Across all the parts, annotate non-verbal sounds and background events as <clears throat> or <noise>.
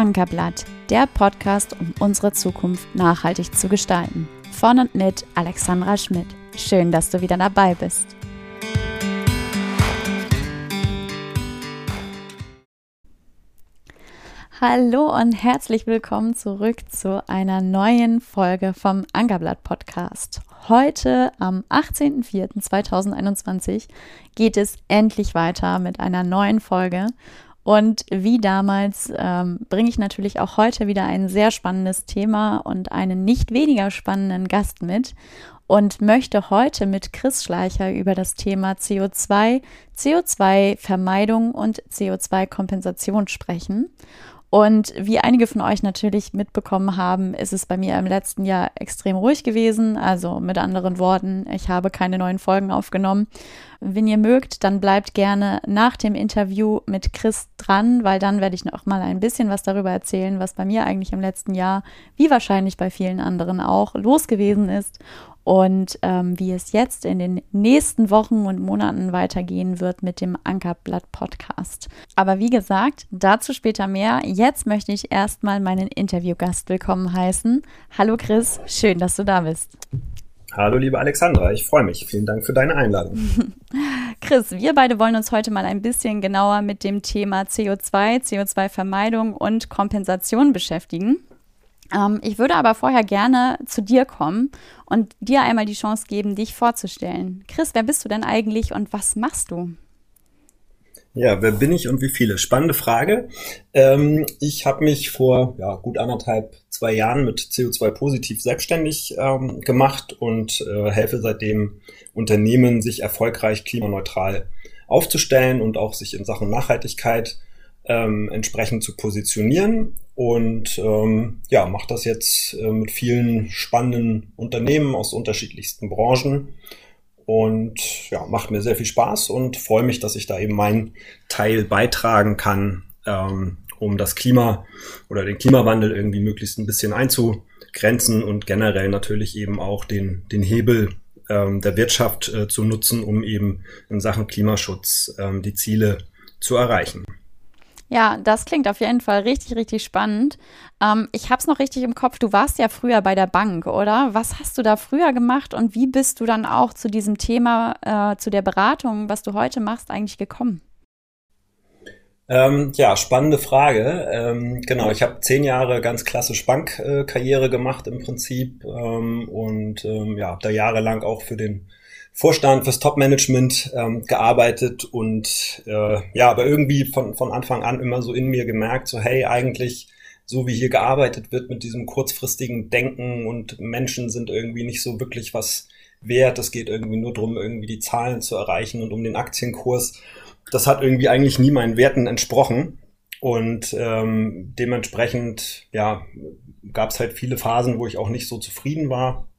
Ankerblatt, der Podcast, um unsere Zukunft nachhaltig zu gestalten. Von und mit Alexandra Schmidt. Schön, dass du wieder dabei bist. Hallo und herzlich willkommen zurück zu einer neuen Folge vom Ankerblatt Podcast. Heute am 18.04.2021 geht es endlich weiter mit einer neuen Folge und wie damals ähm, bringe ich natürlich auch heute wieder ein sehr spannendes Thema und einen nicht weniger spannenden Gast mit und möchte heute mit Chris Schleicher über das Thema CO2, CO2-Vermeidung und CO2-Kompensation sprechen. Und wie einige von euch natürlich mitbekommen haben, ist es bei mir im letzten Jahr extrem ruhig gewesen. Also mit anderen Worten, ich habe keine neuen Folgen aufgenommen. Wenn ihr mögt, dann bleibt gerne nach dem Interview mit Chris dran, weil dann werde ich noch mal ein bisschen was darüber erzählen, was bei mir eigentlich im letzten Jahr, wie wahrscheinlich bei vielen anderen auch, los gewesen ist und ähm, wie es jetzt in den nächsten Wochen und Monaten weitergehen wird mit dem Ankerblatt Podcast. Aber wie gesagt, dazu später mehr. Jetzt möchte ich erstmal meinen Interviewgast willkommen heißen. Hallo Chris, schön, dass du da bist. Hallo liebe Alexandra, ich freue mich. Vielen Dank für deine Einladung. <laughs> Chris, wir beide wollen uns heute mal ein bisschen genauer mit dem Thema CO2, CO2-Vermeidung und Kompensation beschäftigen. Ähm, ich würde aber vorher gerne zu dir kommen und dir einmal die Chance geben, dich vorzustellen. Chris, wer bist du denn eigentlich und was machst du? Ja, wer bin ich und wie viele? Spannende Frage. Ähm, ich habe mich vor ja, gut anderthalb, zwei Jahren mit CO2-positiv selbstständig ähm, gemacht und äh, helfe seitdem Unternehmen, sich erfolgreich klimaneutral aufzustellen und auch sich in Sachen Nachhaltigkeit ähm, entsprechend zu positionieren und ähm, ja, mache das jetzt äh, mit vielen spannenden Unternehmen aus unterschiedlichsten Branchen und ja, macht mir sehr viel Spaß und freue mich, dass ich da eben meinen Teil beitragen kann, ähm, um das Klima oder den Klimawandel irgendwie möglichst ein bisschen einzugrenzen und generell natürlich eben auch den, den Hebel ähm, der Wirtschaft äh, zu nutzen, um eben in Sachen Klimaschutz ähm, die Ziele zu erreichen. Ja, das klingt auf jeden Fall richtig, richtig spannend. Ähm, ich habe es noch richtig im Kopf. Du warst ja früher bei der Bank, oder? Was hast du da früher gemacht und wie bist du dann auch zu diesem Thema, äh, zu der Beratung, was du heute machst, eigentlich gekommen? Ähm, ja, spannende Frage. Ähm, genau, ich habe zehn Jahre ganz klassisch Bankkarriere äh, gemacht im Prinzip ähm, und ähm, ja, habe da jahrelang auch für den Vorstand fürs Top-Management ähm, gearbeitet und äh, ja, aber irgendwie von, von Anfang an immer so in mir gemerkt, so hey, eigentlich so wie hier gearbeitet wird mit diesem kurzfristigen Denken und Menschen sind irgendwie nicht so wirklich was wert. Es geht irgendwie nur darum, irgendwie die Zahlen zu erreichen und um den Aktienkurs. Das hat irgendwie eigentlich nie meinen Werten entsprochen. Und ähm, dementsprechend, ja, gab es halt viele Phasen, wo ich auch nicht so zufrieden war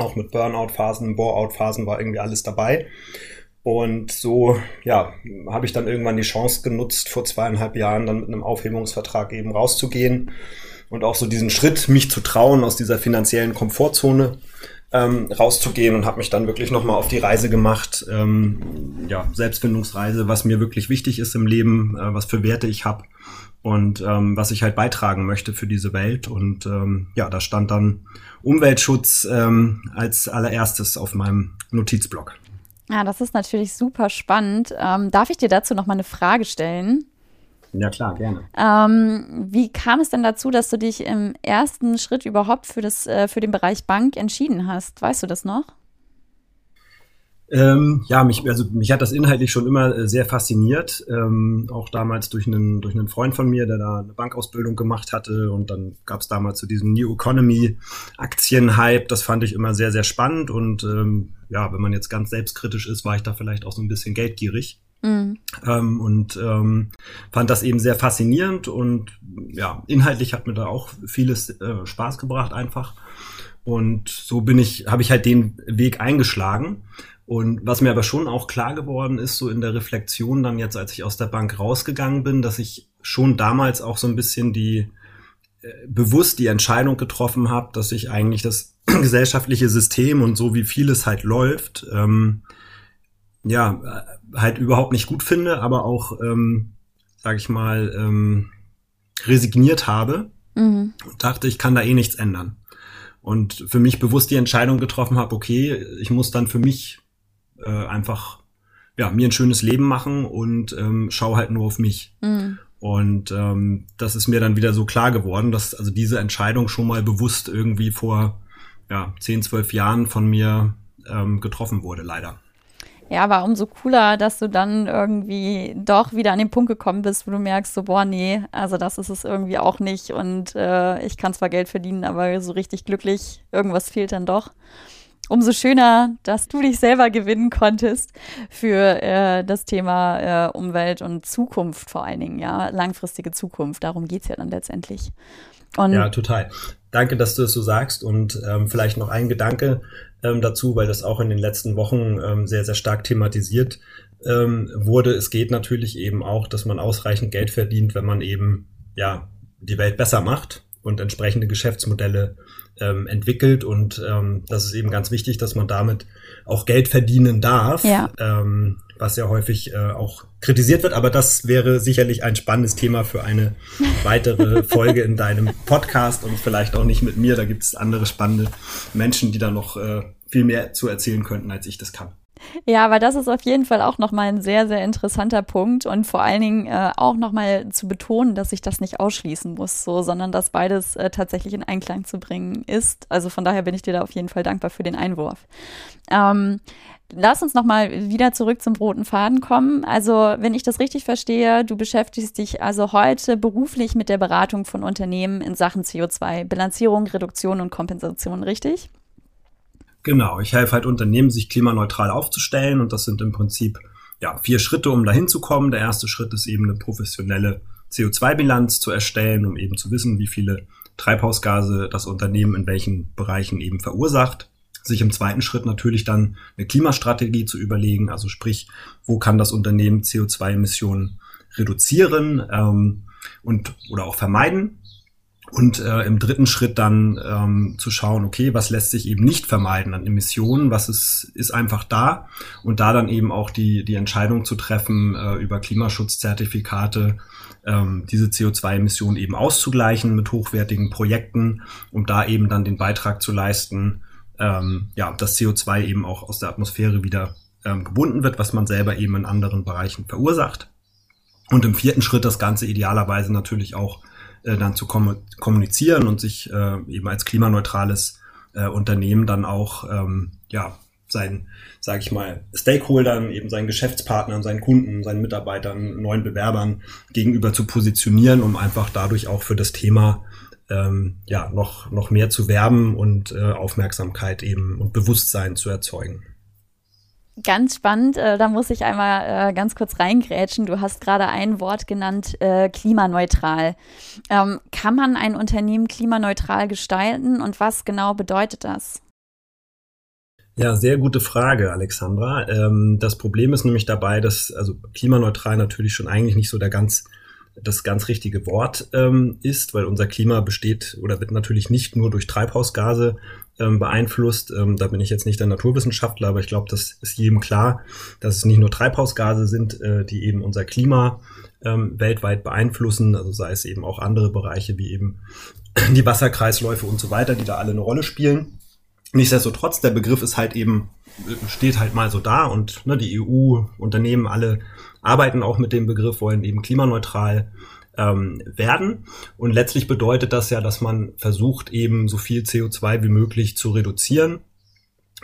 auch mit Burnout-Phasen, Bore-out-Phasen war irgendwie alles dabei. Und so, ja, habe ich dann irgendwann die Chance genutzt, vor zweieinhalb Jahren dann mit einem Aufhebungsvertrag eben rauszugehen und auch so diesen Schritt, mich zu trauen, aus dieser finanziellen Komfortzone ähm, rauszugehen und habe mich dann wirklich nochmal auf die Reise gemacht, ähm, ja, Selbstfindungsreise, was mir wirklich wichtig ist im Leben, äh, was für Werte ich habe und ähm, was ich halt beitragen möchte für diese Welt. Und ähm, ja, da stand dann Umweltschutz ähm, als allererstes auf meinem Notizblock. Ja, das ist natürlich super spannend. Ähm, darf ich dir dazu noch mal eine Frage stellen? Ja, klar, gerne. Ähm, wie kam es denn dazu, dass du dich im ersten Schritt überhaupt für, das, äh, für den Bereich Bank entschieden hast? Weißt du das noch? Ähm, ja, mich, also mich hat das inhaltlich schon immer äh, sehr fasziniert. Ähm, auch damals durch einen, durch einen Freund von mir, der da eine Bankausbildung gemacht hatte. Und dann gab es damals zu so diesem New Economy Aktienhype. Das fand ich immer sehr, sehr spannend. Und ähm, ja, wenn man jetzt ganz selbstkritisch ist, war ich da vielleicht auch so ein bisschen geldgierig. Mhm. Ähm, und ähm, fand das eben sehr faszinierend. Und ja, inhaltlich hat mir da auch vieles äh, Spaß gebracht einfach. Und so bin ich, habe ich halt den Weg eingeschlagen. Und was mir aber schon auch klar geworden ist, so in der Reflexion dann jetzt, als ich aus der Bank rausgegangen bin, dass ich schon damals auch so ein bisschen die äh, bewusst die Entscheidung getroffen habe, dass ich eigentlich das <clears throat> gesellschaftliche System und so wie vieles halt läuft, ähm, ja, äh, halt überhaupt nicht gut finde, aber auch, ähm, sag ich mal, ähm, resigniert habe mhm. und dachte, ich kann da eh nichts ändern. Und für mich bewusst die Entscheidung getroffen habe, okay, ich muss dann für mich äh, einfach ja, mir ein schönes Leben machen und ähm, schau halt nur auf mich. Mhm. Und ähm, das ist mir dann wieder so klar geworden, dass also diese Entscheidung schon mal bewusst irgendwie vor ja, 10, 12 Jahren von mir ähm, getroffen wurde, leider. Ja, aber umso cooler, dass du dann irgendwie doch wieder an den Punkt gekommen bist, wo du merkst, so, boah, nee, also das ist es irgendwie auch nicht und äh, ich kann zwar Geld verdienen, aber so richtig glücklich, irgendwas fehlt dann doch. Umso schöner, dass du dich selber gewinnen konntest für äh, das Thema äh, Umwelt und Zukunft vor allen Dingen, ja, langfristige Zukunft. Darum geht's ja dann letztendlich. Und ja, total. Danke, dass du es so sagst und ähm, vielleicht noch ein Gedanke ähm, dazu, weil das auch in den letzten Wochen ähm, sehr, sehr stark thematisiert ähm, wurde. Es geht natürlich eben auch, dass man ausreichend Geld verdient, wenn man eben ja die Welt besser macht und entsprechende Geschäftsmodelle ähm, entwickelt. Und ähm, das ist eben ganz wichtig, dass man damit auch Geld verdienen darf. Ja. Ähm, was ja häufig äh, auch kritisiert wird, aber das wäre sicherlich ein spannendes Thema für eine <laughs> weitere Folge in deinem Podcast und vielleicht auch nicht mit mir. Da gibt es andere spannende Menschen, die da noch äh, viel mehr zu erzählen könnten, als ich das kann. Ja, aber das ist auf jeden Fall auch nochmal ein sehr, sehr interessanter Punkt und vor allen Dingen äh, auch nochmal zu betonen, dass ich das nicht ausschließen muss, so, sondern dass beides äh, tatsächlich in Einklang zu bringen ist. Also von daher bin ich dir da auf jeden Fall dankbar für den Einwurf. Ähm, Lass uns nochmal wieder zurück zum roten Faden kommen. Also, wenn ich das richtig verstehe, du beschäftigst dich also heute beruflich mit der Beratung von Unternehmen in Sachen CO2, Bilanzierung, Reduktion und Kompensation, richtig? Genau, ich helfe halt Unternehmen, sich klimaneutral aufzustellen und das sind im Prinzip ja, vier Schritte, um dahin zu kommen. Der erste Schritt ist eben eine professionelle CO2-Bilanz zu erstellen, um eben zu wissen, wie viele Treibhausgase das Unternehmen in welchen Bereichen eben verursacht sich im zweiten Schritt natürlich dann eine Klimastrategie zu überlegen, also sprich, wo kann das Unternehmen CO2-Emissionen reduzieren ähm, und oder auch vermeiden. Und äh, im dritten Schritt dann ähm, zu schauen, okay, was lässt sich eben nicht vermeiden an Emissionen, was ist, ist einfach da und da dann eben auch die, die Entscheidung zu treffen, äh, über Klimaschutzzertifikate ähm, diese CO2-Emissionen eben auszugleichen mit hochwertigen Projekten, um da eben dann den Beitrag zu leisten, ähm, ja, das CO2 eben auch aus der Atmosphäre wieder ähm, gebunden wird, was man selber eben in anderen Bereichen verursacht. Und im vierten Schritt das Ganze idealerweise natürlich auch äh, dann zu kommunizieren und sich äh, eben als klimaneutrales äh, Unternehmen dann auch ähm, ja seinen, sage ich mal, Stakeholdern, eben seinen Geschäftspartnern, seinen Kunden, seinen Mitarbeitern, neuen Bewerbern gegenüber zu positionieren, um einfach dadurch auch für das Thema ähm, ja, noch, noch mehr zu werben und äh, Aufmerksamkeit eben und Bewusstsein zu erzeugen. Ganz spannend, äh, da muss ich einmal äh, ganz kurz reingrätschen. Du hast gerade ein Wort genannt, äh, klimaneutral. Ähm, kann man ein Unternehmen klimaneutral gestalten und was genau bedeutet das? Ja, sehr gute Frage, Alexandra. Ähm, das Problem ist nämlich dabei, dass also klimaneutral natürlich schon eigentlich nicht so der ganz das ganz richtige Wort ähm, ist, weil unser Klima besteht oder wird natürlich nicht nur durch Treibhausgase ähm, beeinflusst. Ähm, da bin ich jetzt nicht der Naturwissenschaftler, aber ich glaube, das ist jedem klar, dass es nicht nur Treibhausgase sind, äh, die eben unser Klima ähm, weltweit beeinflussen, also sei es eben auch andere Bereiche wie eben <clears throat> die Wasserkreisläufe und so weiter, die da alle eine Rolle spielen. Nichtsdestotrotz, der Begriff ist halt eben, steht halt mal so da und ne, die EU, Unternehmen alle arbeiten auch mit dem Begriff, wollen eben klimaneutral ähm, werden. Und letztlich bedeutet das ja, dass man versucht, eben so viel CO2 wie möglich zu reduzieren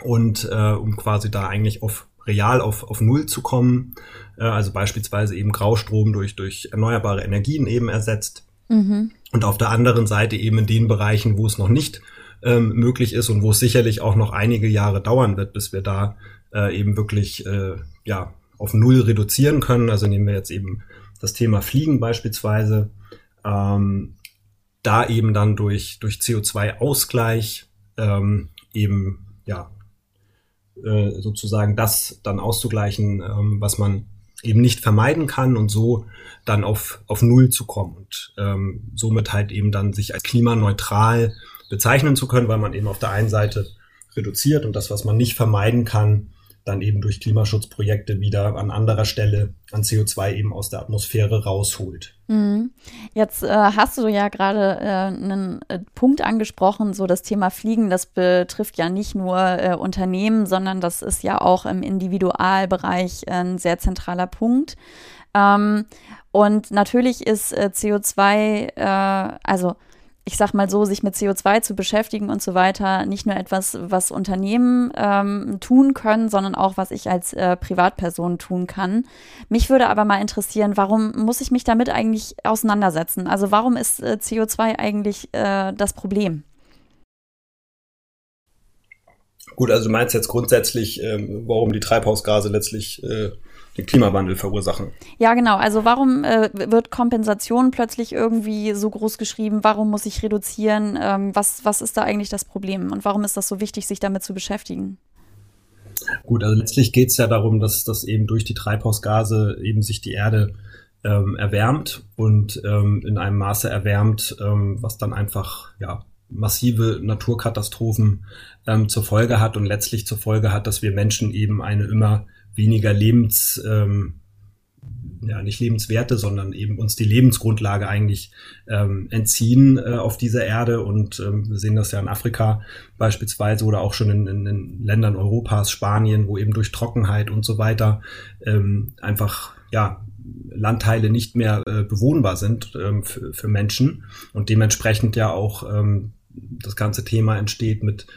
und äh, um quasi da eigentlich auf real auf, auf Null zu kommen. Äh, also beispielsweise eben Graustrom durch, durch erneuerbare Energien eben ersetzt. Mhm. Und auf der anderen Seite eben in den Bereichen, wo es noch nicht ähm, möglich ist und wo es sicherlich auch noch einige Jahre dauern wird, bis wir da äh, eben wirklich äh, ja, auf Null reduzieren können. Also nehmen wir jetzt eben das Thema Fliegen beispielsweise. Ähm, da eben dann durch, durch CO2-Ausgleich ähm, eben ja äh, sozusagen das dann auszugleichen, ähm, was man eben nicht vermeiden kann und so dann auf, auf Null zu kommen und ähm, somit halt eben dann sich als klimaneutral bezeichnen zu können, weil man eben auf der einen Seite reduziert und das, was man nicht vermeiden kann, dann eben durch Klimaschutzprojekte wieder an anderer Stelle an CO2 eben aus der Atmosphäre rausholt. Mhm. Jetzt äh, hast du ja gerade äh, einen äh, Punkt angesprochen, so das Thema Fliegen, das betrifft ja nicht nur äh, Unternehmen, sondern das ist ja auch im Individualbereich ein sehr zentraler Punkt. Ähm, und natürlich ist äh, CO2, äh, also ich sag mal so, sich mit CO2 zu beschäftigen und so weiter, nicht nur etwas, was Unternehmen ähm, tun können, sondern auch, was ich als äh, Privatperson tun kann. Mich würde aber mal interessieren, warum muss ich mich damit eigentlich auseinandersetzen? Also warum ist äh, CO2 eigentlich äh, das Problem? Gut, also du meinst jetzt grundsätzlich, ähm, warum die Treibhausgase letztlich äh, den Klimawandel verursachen. Ja, genau. Also warum äh, wird Kompensation plötzlich irgendwie so groß geschrieben? Warum muss ich reduzieren? Ähm, was, was ist da eigentlich das Problem? Und warum ist das so wichtig, sich damit zu beschäftigen? Gut, also letztlich geht es ja darum, dass, dass eben durch die Treibhausgase eben sich die Erde ähm, erwärmt und ähm, in einem Maße erwärmt, ähm, was dann einfach ja massive Naturkatastrophen ähm, zur Folge hat und letztlich zur Folge hat, dass wir Menschen eben eine immer weniger Lebens, ähm, ja nicht Lebenswerte, sondern eben uns die Lebensgrundlage eigentlich ähm, entziehen äh, auf dieser Erde. Und ähm, wir sehen das ja in Afrika beispielsweise oder auch schon in, in, in Ländern Europas, Spanien, wo eben durch Trockenheit und so weiter ähm, einfach ja Landteile nicht mehr äh, bewohnbar sind ähm, für, für Menschen und dementsprechend ja auch ähm, das ganze Thema entsteht mit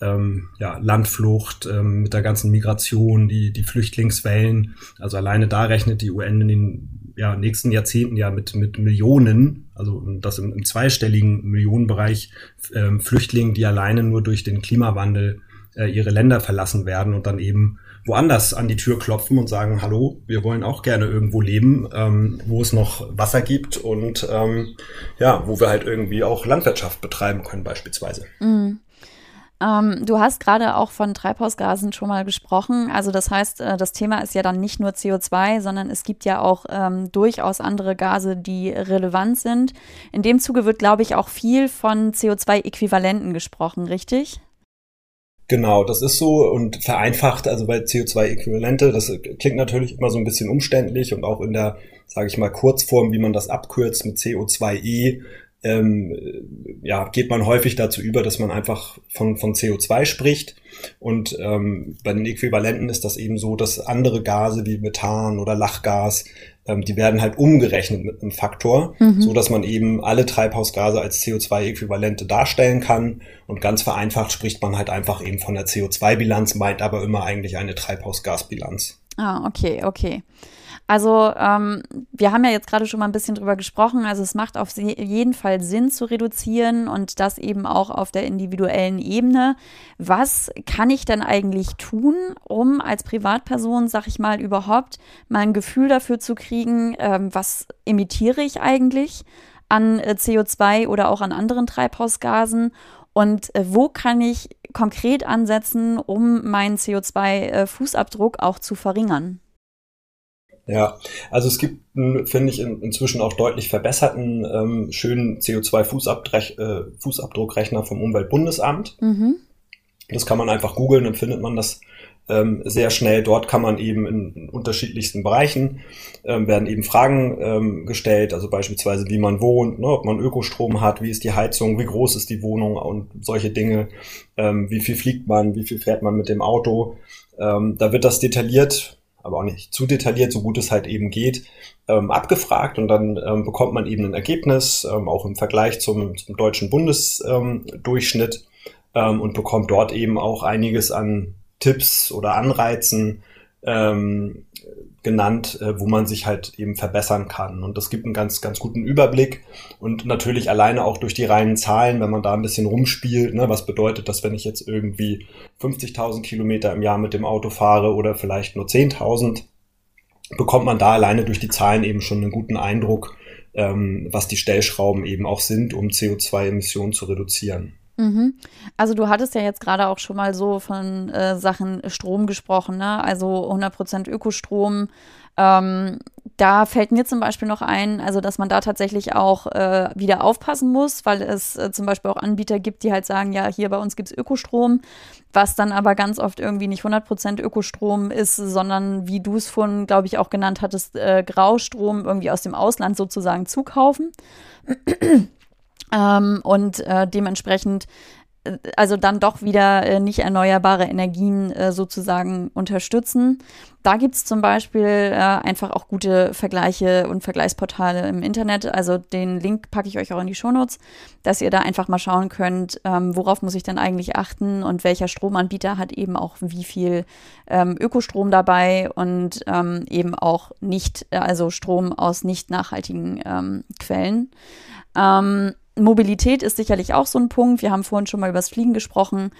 ähm, ja, Landflucht, ähm, mit der ganzen Migration, die, die Flüchtlingswellen. Also alleine da rechnet die UN in den ja, nächsten Jahrzehnten ja mit, mit Millionen, also das im, im zweistelligen Millionenbereich ähm, Flüchtlingen, die alleine nur durch den Klimawandel äh, ihre Länder verlassen werden und dann eben woanders an die Tür klopfen und sagen, hallo, wir wollen auch gerne irgendwo leben, ähm, wo es noch Wasser gibt und ähm, ja, wo wir halt irgendwie auch Landwirtschaft betreiben können beispielsweise. Mm. Ähm, du hast gerade auch von Treibhausgasen schon mal gesprochen. Also das heißt, äh, das Thema ist ja dann nicht nur CO2, sondern es gibt ja auch ähm, durchaus andere Gase, die relevant sind. In dem Zuge wird, glaube ich, auch viel von CO2-Äquivalenten gesprochen, richtig? Genau, das ist so und vereinfacht, also bei CO2-Äquivalente, das klingt natürlich immer so ein bisschen umständlich und auch in der, sage ich mal, Kurzform, wie man das abkürzt mit CO2e, ähm, ja, geht man häufig dazu über, dass man einfach von, von CO2 spricht. Und ähm, bei den Äquivalenten ist das eben so, dass andere Gase wie Methan oder Lachgas, ähm, die werden halt umgerechnet mit einem Faktor, mhm. so dass man eben alle Treibhausgase als CO2-Äquivalente darstellen kann. Und ganz vereinfacht spricht man halt einfach eben von der CO2-Bilanz, meint aber immer eigentlich eine Treibhausgasbilanz. Ah, okay, okay. Also ähm, wir haben ja jetzt gerade schon mal ein bisschen drüber gesprochen. Also es macht auf jeden Fall Sinn zu reduzieren und das eben auch auf der individuellen Ebene. Was kann ich denn eigentlich tun, um als Privatperson, sag ich mal, überhaupt mal ein Gefühl dafür zu kriegen, ähm, was emitiere ich eigentlich an äh, CO2 oder auch an anderen Treibhausgasen und äh, wo kann ich konkret ansetzen, um meinen CO2-Fußabdruck äh, auch zu verringern? Ja, also es gibt, finde ich, in, inzwischen auch deutlich verbesserten, ähm, schönen CO2-Fußabdruckrechner äh, vom Umweltbundesamt. Mhm. Das kann man einfach googeln, dann findet man das ähm, sehr schnell. Dort kann man eben in unterschiedlichsten Bereichen ähm, werden eben Fragen ähm, gestellt, also beispielsweise wie man wohnt, ne, ob man Ökostrom hat, wie ist die Heizung, wie groß ist die Wohnung und solche Dinge, ähm, wie viel fliegt man, wie viel fährt man mit dem Auto. Ähm, da wird das detailliert aber auch nicht zu detailliert, so gut es halt eben geht, ähm, abgefragt und dann ähm, bekommt man eben ein Ergebnis, ähm, auch im Vergleich zum, zum deutschen Bundesdurchschnitt ähm, und bekommt dort eben auch einiges an Tipps oder Anreizen, ähm, genannt, äh, wo man sich halt eben verbessern kann. Und das gibt einen ganz, ganz guten Überblick. Und natürlich alleine auch durch die reinen Zahlen, wenn man da ein bisschen rumspielt, ne, was bedeutet das, wenn ich jetzt irgendwie 50.000 Kilometer im Jahr mit dem Auto fahre oder vielleicht nur 10.000, bekommt man da alleine durch die Zahlen eben schon einen guten Eindruck, ähm, was die Stellschrauben eben auch sind, um CO2-Emissionen zu reduzieren. Mhm. Also du hattest ja jetzt gerade auch schon mal so von äh, Sachen Strom gesprochen, ne? Also 100% Ökostrom. Ähm, da fällt mir zum Beispiel noch ein, also dass man da tatsächlich auch äh, wieder aufpassen muss, weil es äh, zum Beispiel auch Anbieter gibt, die halt sagen, ja, hier bei uns gibt es Ökostrom, was dann aber ganz oft irgendwie nicht 100% Ökostrom ist, sondern wie du es vorhin, glaube ich, auch genannt hattest, äh, Graustrom irgendwie aus dem Ausland sozusagen zukaufen. Ähm, und äh, dementsprechend also dann doch wieder äh, nicht erneuerbare Energien äh, sozusagen unterstützen. Da gibt es zum Beispiel äh, einfach auch gute Vergleiche und Vergleichsportale im Internet. Also den Link packe ich euch auch in die Shownotes, dass ihr da einfach mal schauen könnt, ähm, worauf muss ich denn eigentlich achten und welcher Stromanbieter hat eben auch wie viel ähm, Ökostrom dabei und ähm, eben auch nicht, also Strom aus nicht nachhaltigen ähm, Quellen. Ähm, Mobilität ist sicherlich auch so ein Punkt. Wir haben vorhin schon mal über das Fliegen gesprochen.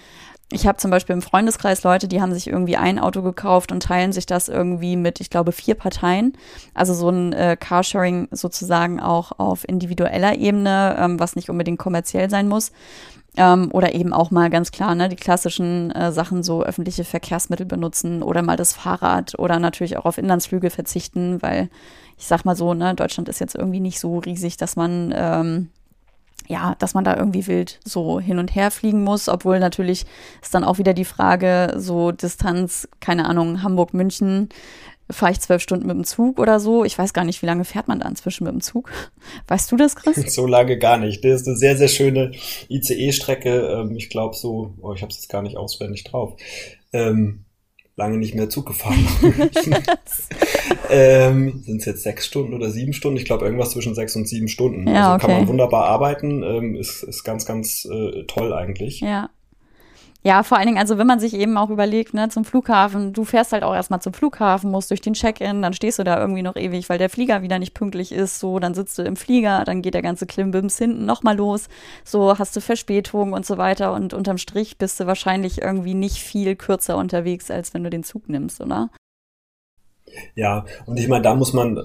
Ich habe zum Beispiel im Freundeskreis Leute, die haben sich irgendwie ein Auto gekauft und teilen sich das irgendwie mit, ich glaube, vier Parteien. Also so ein äh, Carsharing sozusagen auch auf individueller Ebene, ähm, was nicht unbedingt kommerziell sein muss. Ähm, oder eben auch mal ganz klar, ne, die klassischen äh, Sachen, so öffentliche Verkehrsmittel benutzen oder mal das Fahrrad oder natürlich auch auf Inlandsflüge verzichten, weil ich sag mal so, ne, Deutschland ist jetzt irgendwie nicht so riesig, dass man ähm, ja, dass man da irgendwie wild so hin und her fliegen muss, obwohl natürlich ist dann auch wieder die Frage, so Distanz, keine Ahnung, Hamburg, München, fahre ich zwölf Stunden mit dem Zug oder so. Ich weiß gar nicht, wie lange fährt man da inzwischen mit dem Zug. <laughs> Weißt du das, Chris? So lange gar nicht. Das ist eine sehr, sehr schöne ICE-Strecke. Ähm, ich glaube so, oh, ich habe es jetzt gar nicht auswendig drauf. Ähm, lange nicht mehr Zug gefahren. <laughs> <laughs> ähm, Sind es jetzt sechs Stunden oder sieben Stunden? Ich glaube, irgendwas zwischen sechs und sieben Stunden. Ja, also okay. kann man wunderbar arbeiten. Ähm, ist, ist ganz, ganz äh, toll eigentlich. Ja. Ja, vor allen Dingen, also wenn man sich eben auch überlegt, ne, zum Flughafen, du fährst halt auch erstmal zum Flughafen, musst durch den Check-in, dann stehst du da irgendwie noch ewig, weil der Flieger wieder nicht pünktlich ist, so, dann sitzt du im Flieger, dann geht der ganze Klimbims hinten nochmal los, so hast du Verspätung und so weiter und unterm Strich bist du wahrscheinlich irgendwie nicht viel kürzer unterwegs, als wenn du den Zug nimmst, oder? Ja, und ich meine, da muss man,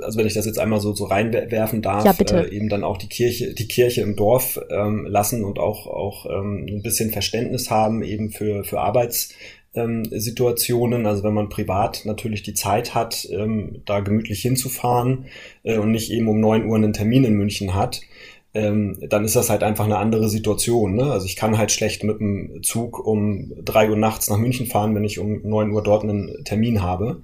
also wenn ich das jetzt einmal so, so reinwerfen darf, ja, bitte. Äh, eben dann auch die Kirche, die Kirche im Dorf ähm, lassen und auch, auch ähm, ein bisschen Verständnis haben eben für, für Arbeitssituationen. Ähm, also wenn man privat natürlich die Zeit hat, ähm, da gemütlich hinzufahren äh, und nicht eben um neun Uhr einen Termin in München hat, ähm, dann ist das halt einfach eine andere Situation. Ne? Also ich kann halt schlecht mit dem Zug um drei Uhr nachts nach München fahren, wenn ich um neun Uhr dort einen Termin habe.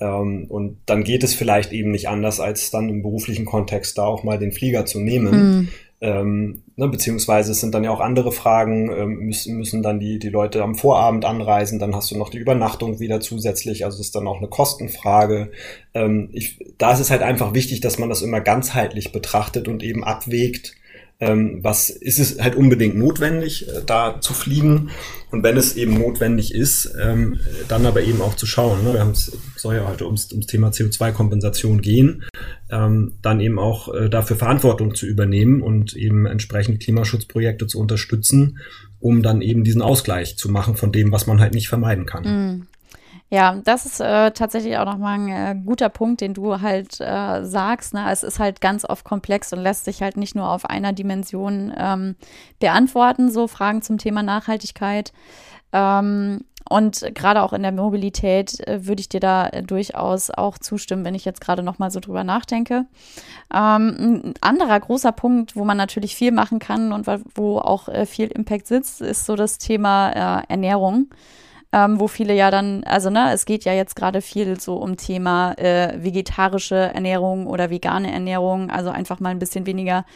Ähm, und dann geht es vielleicht eben nicht anders, als dann im beruflichen Kontext da auch mal den Flieger zu nehmen. Hm. Ähm, ne, beziehungsweise es sind dann ja auch andere Fragen, ähm, müssen, müssen dann die, die Leute am Vorabend anreisen, dann hast du noch die Übernachtung wieder zusätzlich, also ist dann auch eine Kostenfrage. Ähm, ich, da ist es halt einfach wichtig, dass man das immer ganzheitlich betrachtet und eben abwägt, ähm, was ist es halt unbedingt notwendig, äh, da zu fliegen und wenn es eben notwendig ist, ähm, dann aber eben auch zu schauen. Ne? Wir haben es soll ja heute ums, ums Thema CO2-Kompensation gehen, ähm, dann eben auch äh, dafür Verantwortung zu übernehmen und eben entsprechend Klimaschutzprojekte zu unterstützen, um dann eben diesen Ausgleich zu machen von dem, was man halt nicht vermeiden kann. Mm. Ja, das ist äh, tatsächlich auch nochmal ein äh, guter Punkt, den du halt äh, sagst. Ne? Es ist halt ganz oft komplex und lässt sich halt nicht nur auf einer Dimension ähm, beantworten, so Fragen zum Thema Nachhaltigkeit. Ähm, und gerade auch in der Mobilität äh, würde ich dir da äh, durchaus auch zustimmen, wenn ich jetzt gerade noch mal so drüber nachdenke. Ähm, ein anderer großer Punkt, wo man natürlich viel machen kann und wo auch äh, viel Impact sitzt, ist so das Thema äh, Ernährung ähm, wo viele ja dann, also ne, es geht ja jetzt gerade viel so um Thema äh, vegetarische Ernährung oder vegane Ernährung, also einfach mal ein bisschen weniger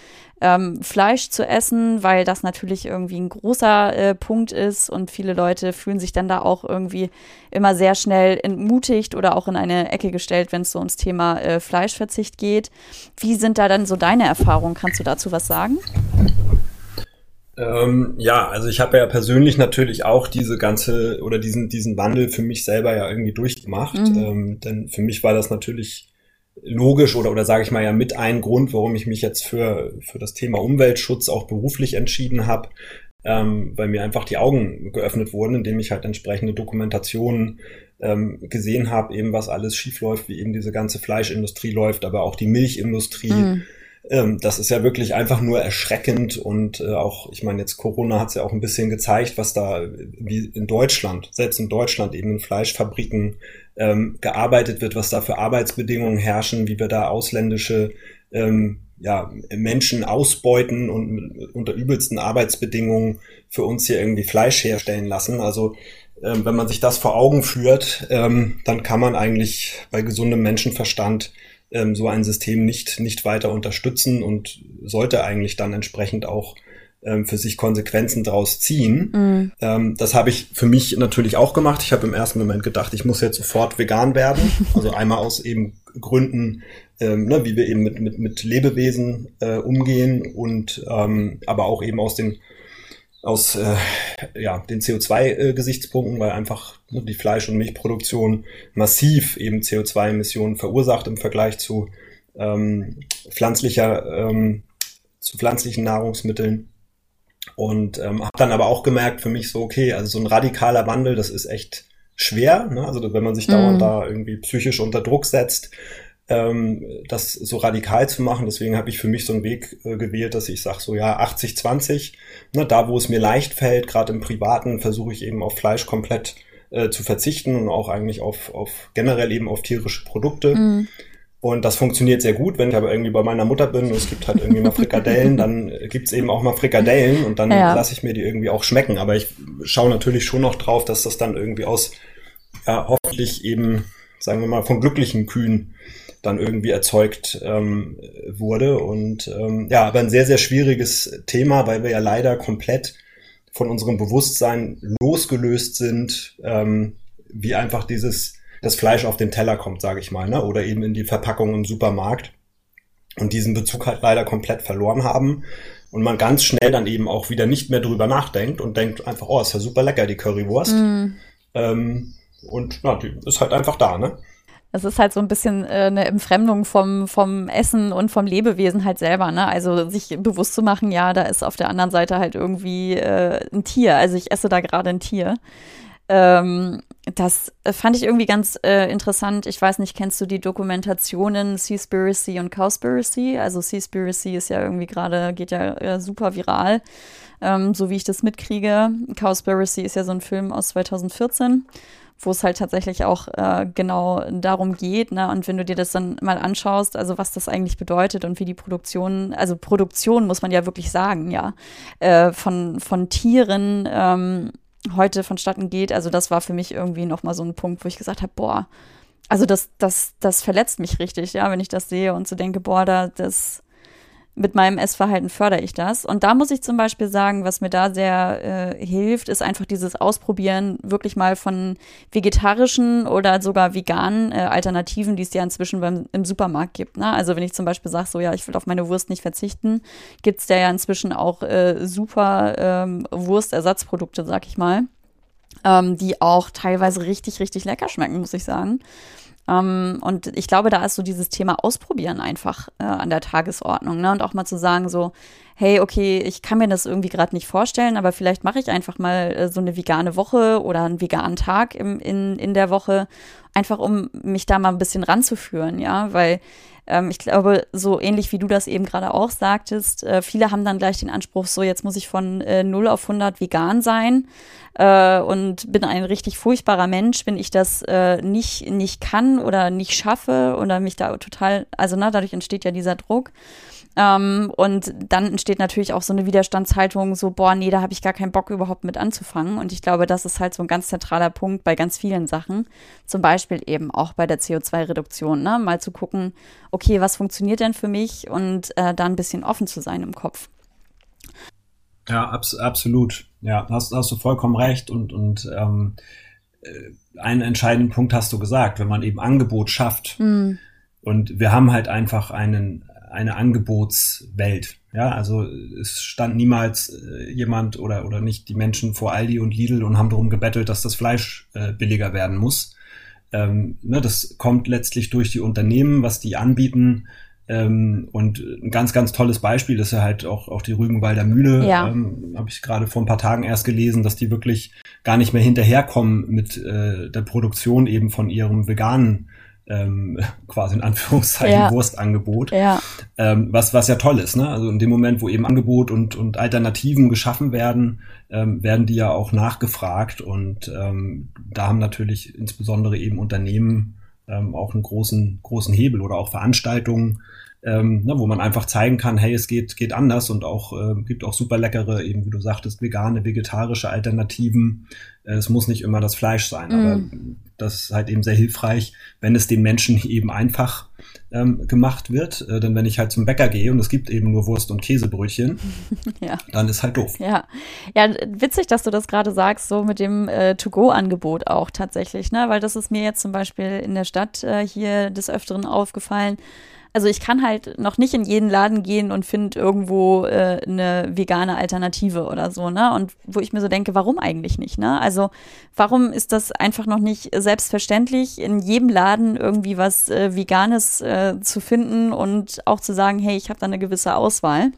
ähm, Fleisch zu essen, weil das natürlich irgendwie ein großer äh, Punkt ist und viele Leute fühlen sich dann da auch irgendwie immer sehr schnell entmutigt oder auch in eine Ecke gestellt, wenn es so ums Thema äh, Fleischverzicht geht. Wie sind da dann so deine Erfahrungen? Kannst du dazu was sagen? Ähm, ja, also ich habe ja persönlich natürlich auch diese ganze oder diesen, diesen Wandel für mich selber ja irgendwie durchgemacht. Mhm. Ähm, denn für mich war das natürlich logisch oder, oder sage ich mal ja mit ein Grund, warum ich mich jetzt für, für das Thema Umweltschutz auch beruflich entschieden habe, ähm, weil mir einfach die Augen geöffnet wurden, indem ich halt entsprechende Dokumentationen ähm, gesehen habe, eben was alles schief läuft, wie eben diese ganze Fleischindustrie läuft, aber auch die Milchindustrie. Mhm das ist ja wirklich einfach nur erschreckend und äh, auch, ich meine, jetzt Corona hat es ja auch ein bisschen gezeigt, was da wie in Deutschland, selbst in Deutschland eben in Fleischfabriken ähm, gearbeitet wird, was da für Arbeitsbedingungen herrschen, wie wir da ausländische ähm, ja, Menschen ausbeuten und unter übelsten Arbeitsbedingungen für uns hier irgendwie Fleisch herstellen lassen. Also ähm, wenn man sich das vor Augen führt, ähm, dann kann man eigentlich bei gesundem Menschenverstand ähm, so ein System nicht, nicht weiter unterstützen und sollte eigentlich dann entsprechend auch ähm, für sich Konsequenzen daraus ziehen. Mhm. Ähm, das habe ich für mich natürlich auch gemacht. Ich habe im ersten Moment gedacht, ich muss jetzt sofort vegan werden. <laughs> Also einmal aus eben Gründen, ähm, ne, wie wir eben mit, mit, mit Lebewesen äh, umgehen und ähm, aber auch eben aus den aus äh, ja, den CO2-Gesichtspunkten, äh, weil einfach ne, die Fleisch- und Milchproduktion massiv eben CO2-Emissionen verursacht im Vergleich zu ähm, pflanzlicher ähm, zu pflanzlichen Nahrungsmitteln. Und ähm, habe dann aber auch gemerkt für mich so, okay, also so ein radikaler Wandel, das ist echt schwer. Ne? Also wenn man sich dauernd mm. da irgendwie psychisch unter Druck setzt, ähm, das so radikal zu machen. Deswegen habe ich für mich so einen Weg äh, gewählt, dass ich sage so ja 80-20. Ne, da, wo es mir leicht fällt, gerade im Privaten, versuche ich eben auf Fleisch komplett äh, zu verzichten und auch eigentlich auf, auf generell eben auf tierische Produkte. Mm. Und das funktioniert sehr gut, wenn ich aber irgendwie bei meiner Mutter bin und es gibt halt irgendwie mal Frikadellen, dann gibt's eben auch mal Frikadellen und dann ja. lasse ich mir die irgendwie auch schmecken. Aber ich schaue natürlich schon noch drauf, dass das dann irgendwie aus ja, hoffentlich eben, sagen wir mal, von glücklichen Kühen dann irgendwie erzeugt ähm, wurde. Und ähm, ja, aber ein sehr, sehr schwieriges Thema, weil wir ja leider komplett von unserem Bewusstsein losgelöst sind, ähm, wie einfach dieses das Fleisch auf den Teller kommt, sage ich mal, ne? oder eben in die Verpackung im Supermarkt und diesen Bezug halt leider komplett verloren haben und man ganz schnell dann eben auch wieder nicht mehr drüber nachdenkt und denkt einfach, oh, ist ja super lecker, die Currywurst. Mm. Ähm, und na, die ist halt einfach da, ne? Es ist halt so ein bisschen äh, eine Entfremdung vom, vom Essen und vom Lebewesen halt selber, ne? Also sich bewusst zu machen, ja, da ist auf der anderen Seite halt irgendwie äh, ein Tier. Also ich esse da gerade ein Tier. Ähm, das fand ich irgendwie ganz äh, interessant. Ich weiß nicht, kennst du die Dokumentationen Seaspiracy und Cowspiracy? Also Seaspiracy ist ja irgendwie gerade, geht ja äh, super viral, ähm, so wie ich das mitkriege. Cowspiracy ist ja so ein Film aus 2014 wo es halt tatsächlich auch äh, genau darum geht. Ne? Und wenn du dir das dann mal anschaust, also was das eigentlich bedeutet und wie die Produktion, also Produktion muss man ja wirklich sagen, ja, äh, von, von Tieren ähm, heute vonstatten geht. Also das war für mich irgendwie nochmal so ein Punkt, wo ich gesagt habe, boah, also das, das, das verletzt mich richtig, ja, wenn ich das sehe und so denke, boah, da, das, mit meinem Essverhalten fördere ich das. Und da muss ich zum Beispiel sagen, was mir da sehr äh, hilft, ist einfach dieses Ausprobieren wirklich mal von vegetarischen oder sogar veganen äh, Alternativen, die es ja inzwischen beim, im Supermarkt gibt. Ne? Also wenn ich zum Beispiel sage, so ja, ich will auf meine Wurst nicht verzichten, gibt es da ja inzwischen auch äh, super ähm, Wurstersatzprodukte, sag ich mal, ähm, die auch teilweise richtig, richtig lecker schmecken, muss ich sagen. Ähm, und ich glaube, da ist so dieses Thema Ausprobieren einfach äh, an der Tagesordnung. Ne? Und auch mal zu sagen, so, hey, okay, ich kann mir das irgendwie gerade nicht vorstellen, aber vielleicht mache ich einfach mal äh, so eine vegane Woche oder einen veganen Tag im, in, in der Woche, einfach um mich da mal ein bisschen ranzuführen, ja, weil ich glaube, so ähnlich wie du das eben gerade auch sagtest, äh, viele haben dann gleich den Anspruch, so jetzt muss ich von äh, 0 auf 100 vegan sein äh, und bin ein richtig furchtbarer Mensch, wenn ich das äh, nicht, nicht kann oder nicht schaffe oder mich da total, also na, dadurch entsteht ja dieser Druck. Ähm, und dann entsteht natürlich auch so eine Widerstandshaltung, so, boah, nee, da habe ich gar keinen Bock überhaupt mit anzufangen. Und ich glaube, das ist halt so ein ganz zentraler Punkt bei ganz vielen Sachen. Zum Beispiel eben auch bei der CO2-Reduktion, ne? Mal zu gucken, okay, was funktioniert denn für mich und äh, da ein bisschen offen zu sein im Kopf. Ja, abs absolut. Ja, hast, hast du vollkommen recht. Und, und ähm, äh, einen entscheidenden Punkt hast du gesagt, wenn man eben Angebot schafft. Mm. Und wir haben halt einfach einen, eine Angebotswelt. Ja, also es stand niemals äh, jemand oder, oder nicht die Menschen vor Aldi und Lidl und haben darum gebettelt, dass das Fleisch äh, billiger werden muss. Ähm, ne, das kommt letztlich durch die Unternehmen, was die anbieten. Ähm, und ein ganz, ganz tolles Beispiel ist ja halt auch, auch die Rügenwalder Mühle. Ja. Ähm, Habe ich gerade vor ein paar Tagen erst gelesen, dass die wirklich gar nicht mehr hinterherkommen mit äh, der Produktion eben von ihrem veganen ähm, <laughs> quasi in Anführungszeichen Ja. Wurstangebot. Ja, Ähm, was, was ja toll ist, ne? Also in dem Moment, wo eben Angebot und, und Alternativen geschaffen werden, ähm, werden die ja auch nachgefragt und ähm, da haben natürlich insbesondere eben Unternehmen ähm, auch einen großen, großen Hebel oder auch Veranstaltungen, ähm, ne, wo man einfach zeigen kann, hey, es geht, geht anders und auch äh, gibt auch super leckere, eben wie du sagtest, vegane, vegetarische Alternativen. Äh, es muss nicht immer das Fleisch sein, aber das ist halt eben sehr hilfreich, wenn es den Menschen <laughs> eben einfach ähm, gemacht wird. Äh, denn wenn ich halt zum Bäcker gehe und es gibt eben nur Wurst und Käsebrötchen, <laughs> ja. dann ist halt doof. Ja, ja, witzig, dass du das gerade sagst, so mit dem äh, To-Go-Angebot auch tatsächlich, ne? Weil das ist mir jetzt zum Beispiel in der Stadt äh, hier des Öfteren aufgefallen. Also ich kann halt noch nicht in jeden Laden gehen und finde irgendwo äh, eine vegane Alternative oder so, ne? Und wo ich mir so denke, warum eigentlich nicht, ne? Also warum ist das einfach noch nicht selbstverständlich, in jedem Laden irgendwie was äh, Veganes äh, zu finden und auch zu sagen, hey, ich habe da eine gewisse Auswahl.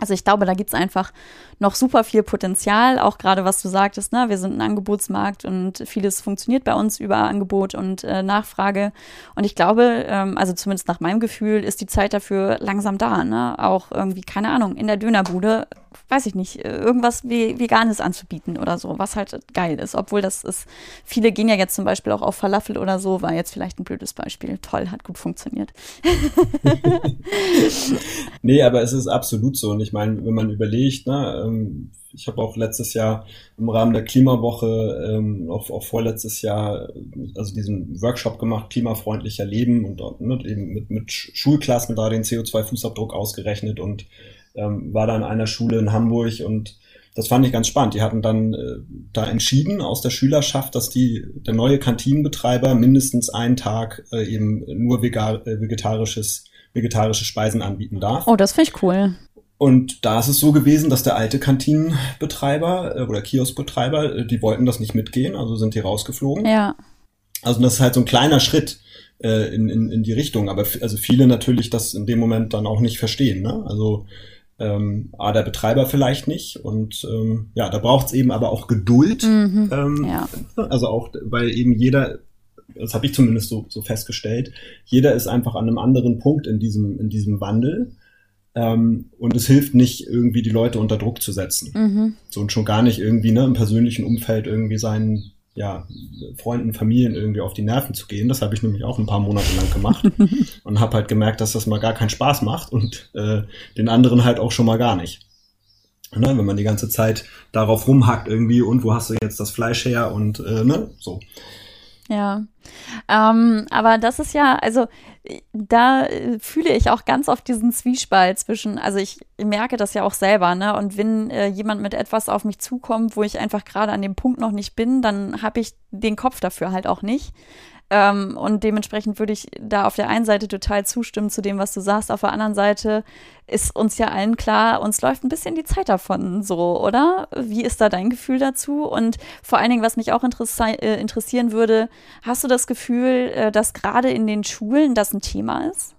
Also ich glaube, da gibt's einfach noch super viel Potenzial, auch gerade was du sagtest, ne? wir sind ein Angebotsmarkt und vieles funktioniert bei uns über Angebot und äh, Nachfrage. Und ich glaube, ähm, also zumindest nach meinem Gefühl, ist die Zeit dafür langsam da. Ne? Auch irgendwie, keine Ahnung, in der Dönerbude, weiß ich nicht, äh, irgendwas wie Veganes anzubieten oder so, was halt geil ist. Obwohl das ist, viele gehen ja jetzt zum Beispiel auch auf Falafel oder so, war jetzt vielleicht ein blödes Beispiel. Toll, hat gut funktioniert. <laughs> Nee, aber es ist absolut so. Und ich meine, wenn man überlegt, ne, ähm, ich habe auch letztes Jahr im Rahmen der Klimawoche, ähm, auch, auch vorletztes Jahr, also diesen Workshop gemacht, klimafreundlicher Leben und ne, eben mit, mit Schulklassen da den CO2-Fußabdruck ausgerechnet und ähm, war da in einer Schule in Hamburg und das fand ich ganz spannend. Die hatten dann äh, da entschieden aus der Schülerschaft, dass die der neue Kantinenbetreiber mindestens einen Tag äh, eben nur vegan, äh, vegetarisches vegetarische Speisen anbieten darf. Oh, das finde ich cool. Und da ist es so gewesen, dass der alte Kantinenbetreiber äh, oder Kioskbetreiber, äh, die wollten das nicht mitgehen, also sind die rausgeflogen. Ja, Also das ist halt so ein kleiner Schritt äh, in, in, in die Richtung, aber also viele natürlich das in dem Moment dann auch nicht verstehen. Ne? Also ähm, A, der Betreiber vielleicht nicht und ähm, ja, da braucht es eben aber auch Geduld. mhm. Ähm, ja, also auch, weil eben jeder, das habe ich zumindest so, so festgestellt, jeder ist einfach an einem anderen Punkt in diesem, in diesem Wandel. Ähm, und es hilft nicht, irgendwie die Leute unter Druck zu setzen. mhm. So und schon gar nicht irgendwie ne, im persönlichen Umfeld irgendwie seinen ja, Freunden, Familien irgendwie auf die Nerven zu gehen. Das habe ich nämlich auch ein paar Monate lang gemacht <laughs> und habe halt gemerkt, dass das mal gar keinen Spaß macht und äh, den anderen halt auch schon mal gar nicht. Ne, wenn man die ganze Zeit darauf rumhackt irgendwie und wo hast du jetzt das Fleisch her und äh, ne, so. Ja, ähm, aber das ist ja, also da äh, fühle ich auch ganz oft diesen Zwiespalt zwischen, also ich merke das ja auch selber, ne? Und wenn äh, jemand mit etwas auf mich zukommt, wo ich einfach gerade an dem Punkt noch nicht bin, dann habe ich den Kopf dafür halt auch nicht. Ähm, und dementsprechend würde ich da auf der einen Seite total zustimmen zu dem, was du sagst. Auf der anderen Seite ist uns ja allen klar, uns läuft ein bisschen die Zeit davon so, oder? Wie ist da dein Gefühl dazu? Und vor allen Dingen, was mich auch interessi äh, interessieren würde, hast du das Gefühl, äh, dass gerade in den Schulen das ein Thema ist?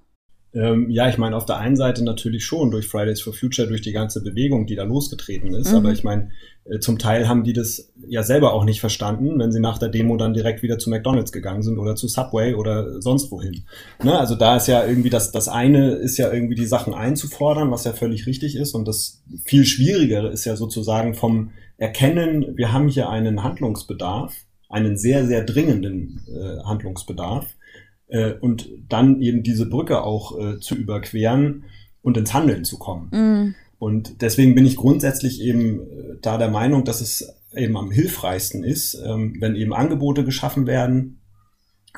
Ähm, ja, ich meine, auf der einen Seite natürlich schon durch Fridays for Future, durch die ganze Bewegung, die da losgetreten ist. Mhm. Aber ich meine, zum Teil haben die das ja selber auch nicht verstanden, wenn sie nach der Demo dann direkt wieder zu McDonalds gegangen sind oder zu Subway oder sonst wohin. Ne? Also da ist ja irgendwie das, das eine ist ja irgendwie die Sachen einzufordern, was ja völlig richtig ist. Und das viel Schwierigere ist ja sozusagen vom Erkennen, wir haben hier einen Handlungsbedarf, einen sehr, sehr dringenden äh, Handlungsbedarf äh, und dann eben diese Brücke auch äh, zu überqueren und ins Handeln zu kommen. Mm, Und deswegen bin ich grundsätzlich eben äh, da der Meinung, dass es eben am hilfreichsten ist, ähm, wenn eben Angebote geschaffen werden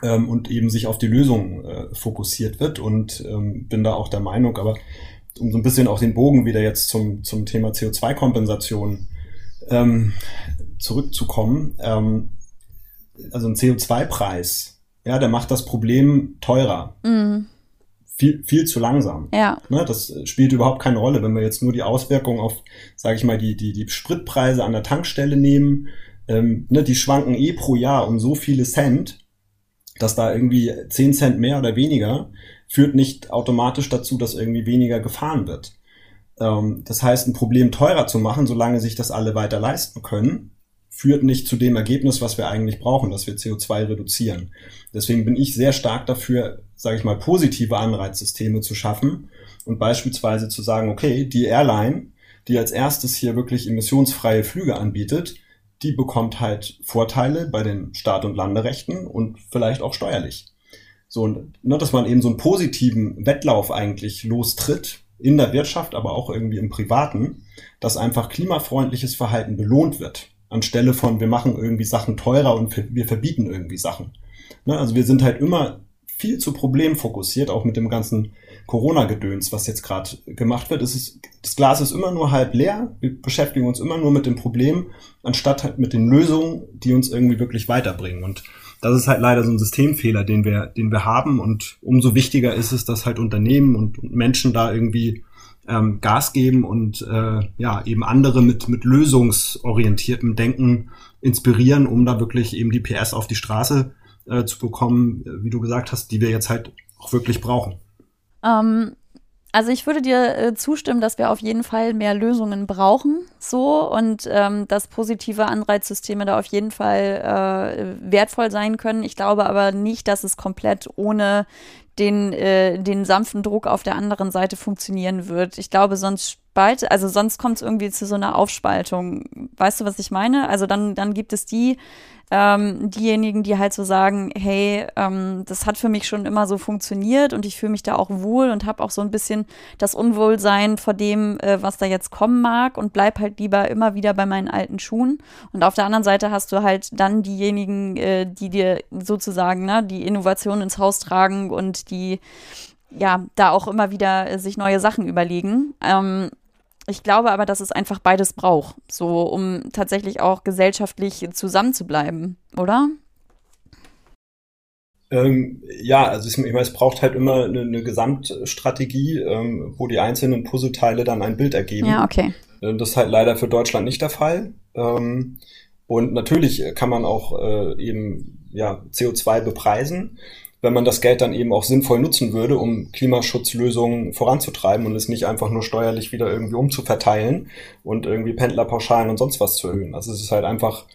ähm, und eben sich auf die Lösung äh, fokussiert wird. Und ähm, bin da auch der Meinung, aber um so ein bisschen auch den Bogen wieder jetzt zum, zum Thema CO2-Kompensation ähm, zurückzukommen, also ein CO2-Preis, ja, der macht das Problem teurer, mm, viel, viel zu langsam. ja, Ne, das spielt überhaupt keine Rolle, wenn wir jetzt nur die Auswirkungen auf, sage ich mal, die, die, die Spritpreise an der Tankstelle nehmen. Ähm, ne, die schwanken eh pro Jahr um so viele Cent, dass da irgendwie 10 Cent mehr oder weniger führt nicht automatisch dazu, dass irgendwie weniger gefahren wird. Ähm, das heißt, ein Problem teurer zu machen, solange sich das alle weiter leisten können, führt nicht zu dem Ergebnis, was wir eigentlich brauchen, dass wir CO2 reduzieren. Deswegen bin ich sehr stark dafür, sage ich mal, positive Anreizsysteme zu schaffen und beispielsweise zu sagen, okay, die Airline, die als erstes hier wirklich emissionsfreie Flüge anbietet, die bekommt halt Vorteile bei den Start- und Landerechten und vielleicht auch steuerlich. So, ne, dass man eben so einen positiven Wettlauf eigentlich lostritt in der Wirtschaft, aber auch irgendwie im Privaten, dass einfach klimafreundliches Verhalten belohnt wird, anstelle von wir machen irgendwie Sachen teurer und wir verbieten irgendwie Sachen. Ne, also wir sind halt immer viel zu problemfokussiert, auch mit dem ganzen Corona-Gedöns, was jetzt gerade gemacht wird. Es ist, das Glas ist immer nur halb leer. Wir beschäftigen uns immer nur mit dem Problem, anstatt halt mit den Lösungen, die uns irgendwie wirklich weiterbringen. Und das ist halt leider so ein Systemfehler, den wir, den wir haben. Und umso wichtiger ist es, dass halt Unternehmen und Menschen da irgendwie ähm, Gas geben und äh, ja eben andere mit mit lösungsorientiertem Denken inspirieren, um da wirklich eben die PS auf die Straße äh, zu bekommen, wie du gesagt hast, die wir jetzt halt auch wirklich brauchen. Ähm, also ich würde dir äh, zustimmen, dass wir auf jeden Fall mehr Lösungen brauchen, so und ähm, dass positive Anreizsysteme da auf jeden Fall äh, wertvoll sein können. Ich glaube aber nicht, dass es komplett ohne den, äh, den sanften Druck auf der anderen Seite funktionieren wird. Ich glaube, sonst spalt, also sonst kommt es irgendwie zu so einer Aufspaltung. Weißt du, was ich meine? Also dann, dann gibt es die, ähm, diejenigen, die halt so sagen, hey, ähm, das hat für mich schon immer so funktioniert und ich fühle mich da auch wohl und habe auch so ein bisschen das Unwohlsein vor dem, äh, was da jetzt kommen mag und bleib halt lieber immer wieder bei meinen alten Schuhen. Und auf der anderen Seite hast du halt dann diejenigen, äh, die dir sozusagen ne, die Innovation ins Haus tragen und die ja da auch immer wieder äh, sich neue Sachen überlegen. Ähm, ich glaube aber, dass es einfach beides braucht, so um tatsächlich auch gesellschaftlich zusammenzubleiben, oder? Ähm, ja, also ich meine, es braucht halt immer eine, eine Gesamtstrategie, ähm, wo die einzelnen Puzzleteile dann ein Bild ergeben. Ja, okay. Äh, das ist halt leider für Deutschland nicht der Fall. Ähm, und natürlich kann man auch äh, eben ja, CO2 bepreisen wenn man das Geld dann eben auch sinnvoll nutzen würde, um Klimaschutzlösungen voranzutreiben und es nicht einfach nur steuerlich wieder irgendwie umzuverteilen und irgendwie Pendlerpauschalen und sonst was zu erhöhen. Also es ist halt einfach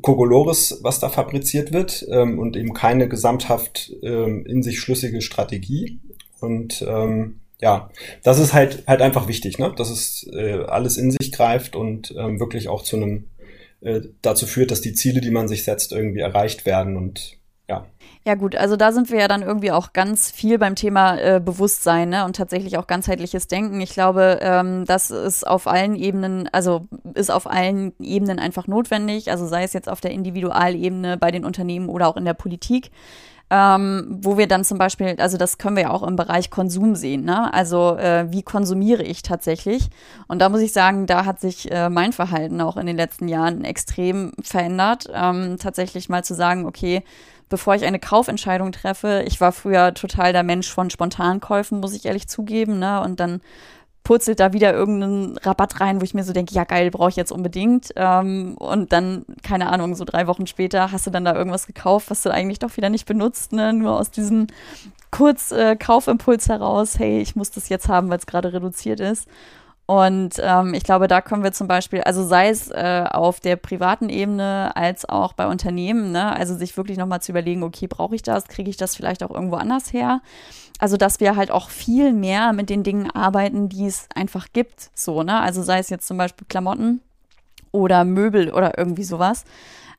Kokolores, was da fabriziert wird ähm, und eben keine gesamthaft ähm, in sich schlüssige Strategie. Und ähm, ja, das ist halt halt einfach wichtig, ne? dass es äh, alles in sich greift und ähm, wirklich auch zu einem äh, dazu führt, dass die Ziele, die man sich setzt, irgendwie erreicht werden und ja. Ja gut, also da sind wir ja dann irgendwie auch ganz viel beim Thema äh, Bewusstsein ne? und tatsächlich auch ganzheitliches Denken. Ich glaube, ähm, das ist auf allen Ebenen, also ist auf allen Ebenen einfach notwendig, also sei es jetzt auf der Individualebene bei den Unternehmen oder auch in der Politik. Ähm, wo wir dann zum Beispiel, also das können wir ja auch im Bereich Konsum sehen, ne? Also äh, wie konsumiere ich tatsächlich? Und da muss ich sagen, da hat sich äh, mein Verhalten auch in den letzten Jahren extrem verändert. Ähm, tatsächlich mal zu sagen, okay, bevor ich eine Kaufentscheidung treffe. Ich war früher total der Mensch von Spontankäufen, muss ich ehrlich zugeben. Ne? Und dann purzelt da wieder irgendeinen Rabatt rein, wo ich mir so denke, ja geil, brauche ich jetzt unbedingt. Ähm, und dann, keine Ahnung, so drei Wochen später hast du dann da irgendwas gekauft, was du eigentlich doch wieder nicht benutzt, ne? Nur aus diesem kurz äh, Kaufimpuls heraus, hey, ich muss das jetzt haben, weil es gerade reduziert ist. Und ähm, ich glaube, da können wir zum Beispiel, also sei es äh, auf der privaten Ebene als auch bei Unternehmen, ne, also sich wirklich nochmal zu überlegen, okay, brauche ich das, kriege ich das vielleicht auch irgendwo anders her? Also, dass wir halt auch viel mehr mit den Dingen arbeiten, die es einfach gibt, so, ne? Also sei es jetzt zum Beispiel Klamotten oder Möbel oder irgendwie sowas.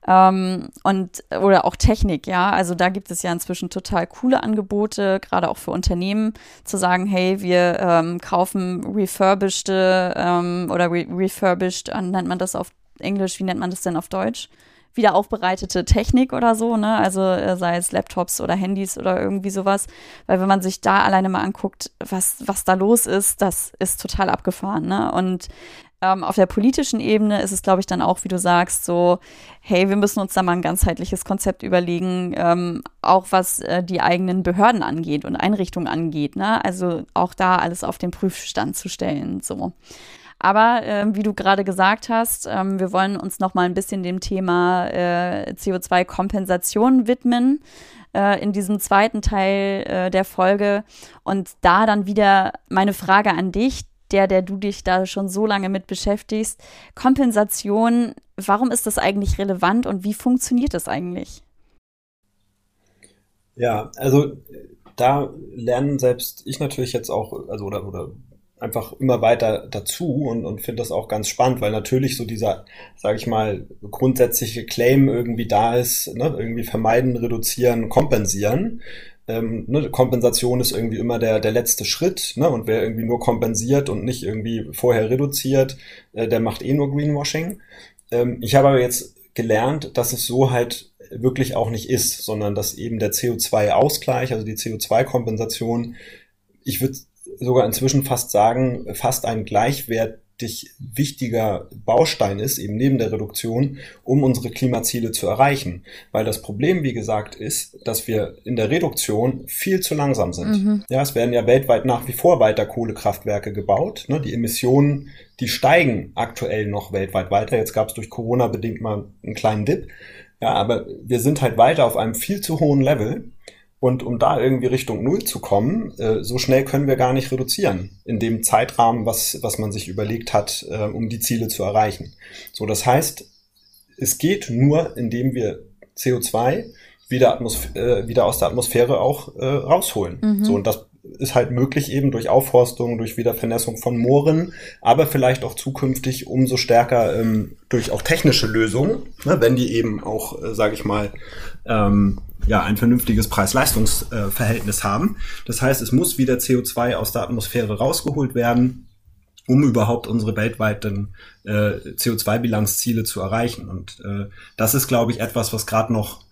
Ähm, und oder auch Technik, ja. Also da gibt es ja inzwischen total coole Angebote, gerade auch für Unternehmen, zu sagen, hey, wir ähm, kaufen refurbished ähm, oder re refurbished, äh, nennt man das auf Englisch, wie nennt man das denn auf Deutsch? wieder aufbereitete Technik oder so, ne? Also äh, sei es Laptops oder Handys oder irgendwie sowas. Weil wenn man sich da alleine mal anguckt, was, was da los ist, das ist total abgefahren, ne? Und ähm, auf der politischen Ebene ist es, glaube ich, dann auch, wie du sagst, so, hey, wir müssen uns da mal ein ganzheitliches Konzept überlegen, ähm, auch was äh, die eigenen Behörden angeht und Einrichtungen angeht. Ne? Also auch da alles auf den Prüfstand zu stellen. So. Aber äh, wie du gerade gesagt hast, ähm, wir wollen uns noch mal ein bisschen dem Thema äh, CO2-Kompensation widmen äh, in diesem zweiten Teil äh, der Folge. Und da dann wieder meine Frage an dich der, der du dich da schon so lange mit beschäftigst. Kompensation, warum ist das eigentlich relevant und wie funktioniert das eigentlich? Ja, also da lernen selbst ich natürlich jetzt auch, also oder, oder einfach immer weiter dazu und, und finde das auch ganz spannend, weil natürlich so dieser, sage ich mal, grundsätzliche Claim irgendwie da ist, ne, irgendwie vermeiden, reduzieren, kompensieren. Ähm, ne, Kompensation ist irgendwie immer der, der letzte Schritt, ne, und wer irgendwie nur kompensiert und nicht irgendwie vorher reduziert, äh, der macht eh nur Greenwashing. Ähm, ich habe aber jetzt gelernt, dass es so halt wirklich auch nicht ist, sondern dass eben der CO2-Ausgleich, also die CO2-Kompensation, ich würde sogar inzwischen fast sagen, fast ein gleichwertig wichtiger Baustein ist, eben neben der Reduktion, um unsere Klimaziele zu erreichen. Weil das Problem, wie gesagt, ist, dass wir in der Reduktion viel zu langsam sind. Mhm. Ja, es werden ja weltweit nach wie vor weiter Kohlekraftwerke gebaut. Ne? Die Emissionen, die steigen aktuell noch weltweit weiter. Jetzt gab es durch Corona bedingt mal einen kleinen Dip. Ja, aber wir sind halt weiter auf einem viel zu hohen Level. Und um da irgendwie Richtung Null zu kommen, äh, so schnell können wir gar nicht reduzieren in dem Zeitrahmen, was, was man sich überlegt hat, äh, um die Ziele zu erreichen. So, das heißt, es geht nur, indem wir CO2 wieder, Atmosphä äh, wieder aus der Atmosphäre auch äh, rausholen. Mhm. So, und das ist halt möglich eben durch Aufforstung, durch Wiedervernässung von Mooren, aber vielleicht auch zukünftig umso stärker ähm, durch auch technische Lösungen, ne, wenn die eben auch, äh, sage ich mal, ähm, ja, ein vernünftiges Preis-Leistungs-Verhältnis haben. Das heißt, es muss wieder CO2 aus der Atmosphäre rausgeholt werden, um überhaupt unsere weltweiten äh, CO2-Bilanzziele zu erreichen. Und äh, das ist, glaube ich, etwas, was gerade noch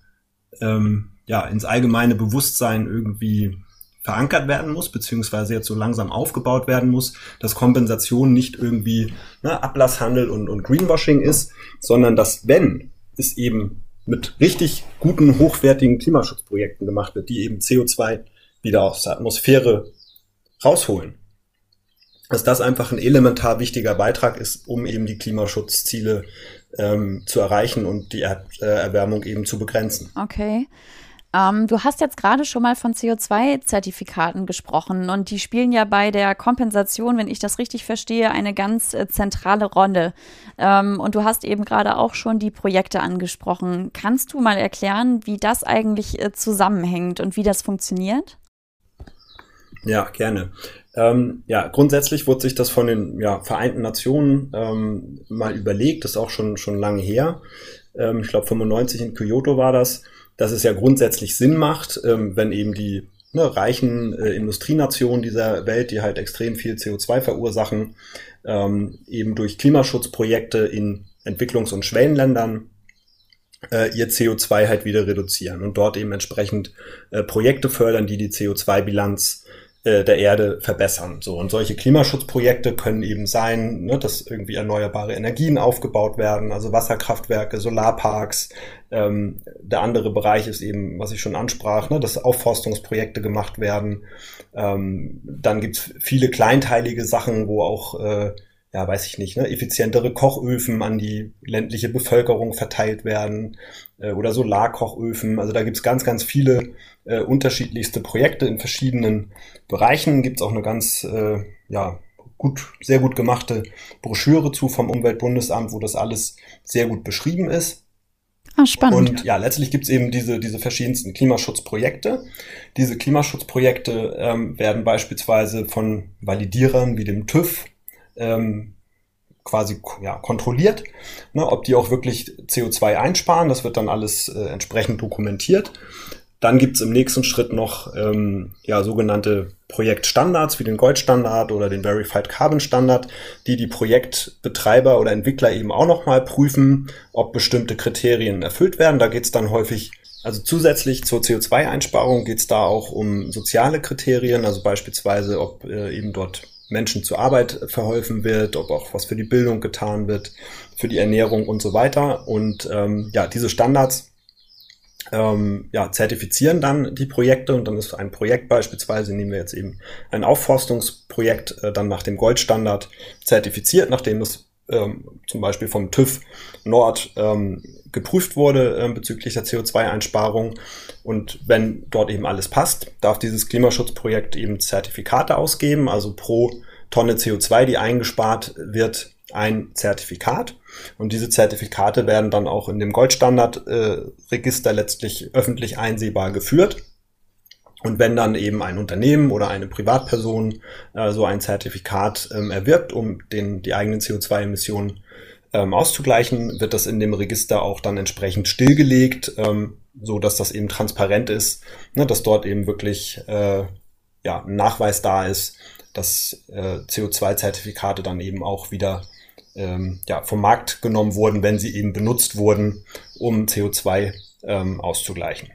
ähm, ja, ins allgemeine Bewusstsein irgendwie verankert werden muss, beziehungsweise jetzt so langsam aufgebaut werden muss, dass Kompensation nicht irgendwie ne, Ablasshandel und, und Greenwashing ist, sondern dass wenn es eben mit richtig guten, hochwertigen Klimaschutzprojekten gemacht wird, die eben CO2 wieder aus der Atmosphäre rausholen. Dass das einfach ein elementar wichtiger Beitrag ist, um eben die Klimaschutzziele ähm, zu erreichen und die er äh, eben zu begrenzen. Okay. Ähm, du hast jetzt gerade schon mal von CO2-Zertifikaten gesprochen und die spielen ja bei der Kompensation, wenn ich das richtig verstehe, eine ganz äh, zentrale Rolle. Ähm, und du hast eben gerade auch schon die Projekte angesprochen. Kannst du mal erklären, wie das eigentlich äh, zusammenhängt und wie das funktioniert? Ja, gerne. Ähm, ja, grundsätzlich wurde sich das von den ja, Vereinten Nationen ähm, mal überlegt, das ist auch schon, schon lange her. Ähm, ich glaube, 95 in Kyoto war das dass es ja grundsätzlich Sinn macht, ähm, wenn eben die ne, reichen äh, Industrienationen dieser Welt, die halt extrem viel CO2 verursachen, ähm, eben durch Klimaschutzprojekte in Entwicklungs- und Schwellenländern äh, ihr CO2 halt wieder reduzieren und dort eben entsprechend äh, Projekte fördern, die die CO2-Bilanz äh, der Erde verbessern. So und solche Klimaschutzprojekte können eben sein, ne, dass irgendwie erneuerbare Energien aufgebaut werden, also Wasserkraftwerke, Solarparks. Ähm, der andere Bereich ist eben, was ich schon ansprach, ne, dass Aufforstungsprojekte gemacht werden. Ähm, dann gibt's viele kleinteilige Sachen, wo auch äh, ja, weiß ich nicht, ne, effizientere Kochöfen an die ländliche Bevölkerung verteilt werden äh, oder Solarkochöfen. Also da gibt's ganz, ganz viele äh, unterschiedlichste Projekte in verschiedenen Bereichen. Gibt's auch eine ganz, äh, ja, gut, sehr gut gemachte Broschüre zu vom Umweltbundesamt, wo das alles sehr gut beschrieben ist. Ah, spannend. Und ja, letztlich gibt's eben diese, diese verschiedensten Klimaschutzprojekte. Diese Klimaschutzprojekte ähm, werden beispielsweise von Validierern wie dem TÜV ähm, quasi ja, kontrolliert, ne, ob die auch wirklich CO2 einsparen. Das wird dann alles äh, entsprechend dokumentiert. Dann gibt's im nächsten Schritt noch ähm, ja, sogenannte Projektstandards wie den Goldstandard oder den Verified Carbon Standard, die die Projektbetreiber oder Entwickler eben auch nochmal prüfen, ob bestimmte Kriterien erfüllt werden. Da geht's dann häufig also zusätzlich zur CO2-Einsparung geht's da auch um soziale Kriterien, also beispielsweise, ob äh, eben dort Menschen zur Arbeit verholfen wird, ob auch was für die Bildung getan wird, für die Ernährung und so weiter. Und ähm, ja, diese Standards ähm, ja, zertifizieren dann die Projekte und dann ist ein Projekt beispielsweise, nehmen wir jetzt eben ein Aufforstungsprojekt, äh, dann nach dem Goldstandard zertifiziert, nachdem es ähm, zum Beispiel vom TÜV Nord ähm, geprüft wurde äh, bezüglich der CO2-Einsparung. Und wenn dort eben alles passt, darf dieses Klimaschutzprojekt eben Zertifikate ausgeben, also pro Tonne CO2, die eingespart wird, ein Zertifikat. Und diese Zertifikate werden dann auch in dem Goldstandard-Register äh, letztlich öffentlich einsehbar geführt. Und wenn dann eben ein Unternehmen oder eine Privatperson äh, so ein Zertifikat ähm, erwirbt, um den, die eigenen CO2-Emissionen ähm, auszugleichen, wird das in dem Register auch dann entsprechend stillgelegt, ähm, so dass das eben transparent ist, ne, dass dort eben wirklich äh, ja, ein Nachweis da ist, dass äh, CO2-Zertifikate dann eben auch wieder ähm, ja, vom Markt genommen wurden, wenn sie eben benutzt wurden, um CO2 ähm, auszugleichen.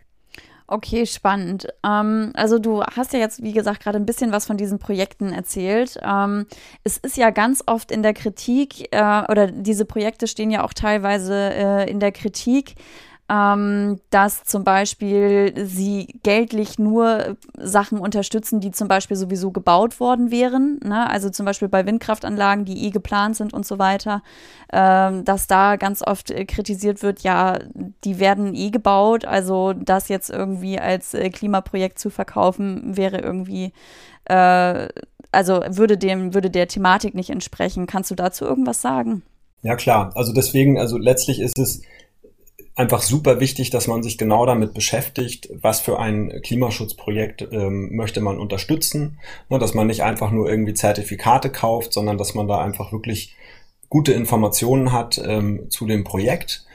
Okay, spannend. Ähm, also du hast ja jetzt, wie gesagt, gerade ein bisschen was von diesen Projekten erzählt. Ähm, es ist ja ganz oft in der Kritik, äh, oder diese Projekte stehen ja auch teilweise äh, in der Kritik, ähm, dass zum Beispiel sie geldlich nur Sachen unterstützen, die zum Beispiel sowieso gebaut worden wären. Ne? Also zum Beispiel bei Windkraftanlagen, die eh geplant sind und so weiter, ähm, dass da ganz oft äh, kritisiert wird, ja, die werden eh gebaut, also das jetzt irgendwie als äh, Klimaprojekt zu verkaufen, wäre irgendwie äh, also würde dem, würde der Thematik nicht entsprechen. Kannst du dazu irgendwas sagen? Ja, klar. Also deswegen, also letztlich ist es einfach super wichtig, dass man sich genau damit beschäftigt, was für ein Klimaschutzprojekt ähm, möchte man unterstützen. Ne, dass man nicht einfach nur irgendwie Zertifikate kauft, sondern dass man da einfach wirklich gute Informationen hat ähm, zu dem Projekt,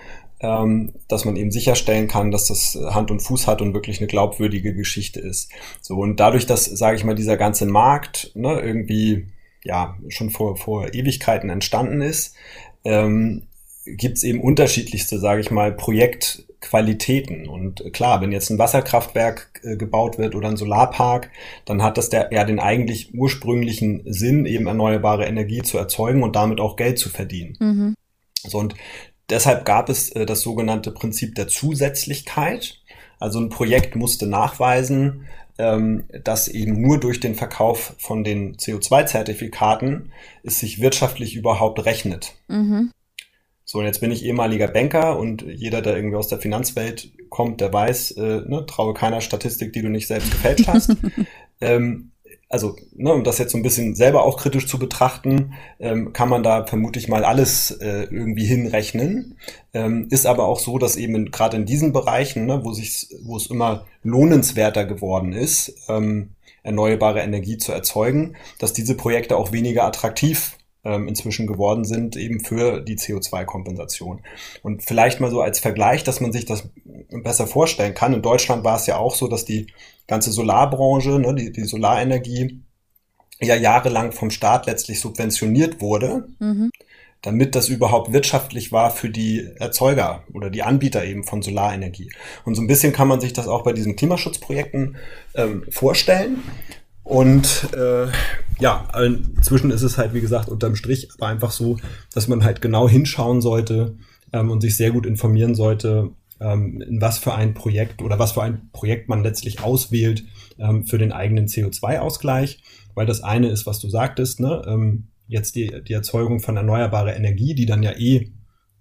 ähm, dass man eben sicherstellen kann, dass das Hand und Fuß hat und wirklich eine glaubwürdige Geschichte ist. So und dadurch, dass, sage ich mal, dieser ganze Markt ne, irgendwie ja schon vor, vor Ewigkeiten entstanden ist, ähm, gibt es eben unterschiedlichste, sage ich mal, Projektqualitäten. Und klar, wenn jetzt ein Wasserkraftwerk äh, gebaut wird oder ein Solarpark, dann hat das der, ja den eigentlich ursprünglichen Sinn, eben erneuerbare Energie zu erzeugen und damit auch Geld zu verdienen. Mhm. So und deshalb gab es äh, das sogenannte Prinzip der Zusätzlichkeit. Also ein Projekt musste nachweisen, ähm, dass eben nur durch den Verkauf von den CO2-Zertifikaten es sich wirtschaftlich überhaupt rechnet. Mhm. So, und jetzt bin ich ehemaliger Banker und jeder, der irgendwie aus der Finanzwelt kommt, der weiß, äh, ne, traue keiner Statistik, die du nicht selbst gefälscht hast. <laughs> ähm, also, ne, um das jetzt so ein bisschen selber auch kritisch zu betrachten, ähm, kann man da vermutlich mal alles äh, irgendwie hinrechnen. Ähm, ist aber auch so, dass eben gerade in diesen Bereichen, ne, wo, sich, wo es immer lohnenswerter geworden ist, ähm, erneuerbare Energie zu erzeugen, dass diese Projekte auch weniger attraktiv ähm, inzwischen geworden sind, eben für die CO2-Kompensation. Und vielleicht mal so als Vergleich, dass man sich das besser vorstellen kann. In Deutschland war es ja auch so, dass die ganze Solarbranche, ne, die, die Solarenergie, ja jahrelang vom Staat letztlich subventioniert wurde. Mhm damit das überhaupt wirtschaftlich war für die Erzeuger oder die Anbieter eben von Solarenergie. Und so ein bisschen kann man sich das auch bei diesen Klimaschutzprojekten ähm, vorstellen. Und äh, ja, inzwischen ist es halt, wie gesagt, unterm Strich aber einfach so, dass man halt genau hinschauen sollte ähm, und sich sehr gut informieren sollte, ähm, in was für ein Projekt oder was für ein Projekt man letztlich auswählt ähm, für den eigenen CO2-Ausgleich. Weil das eine ist, was du sagtest, ne? ähm, jetzt die, die Erzeugung von erneuerbarer Energie, die dann ja eh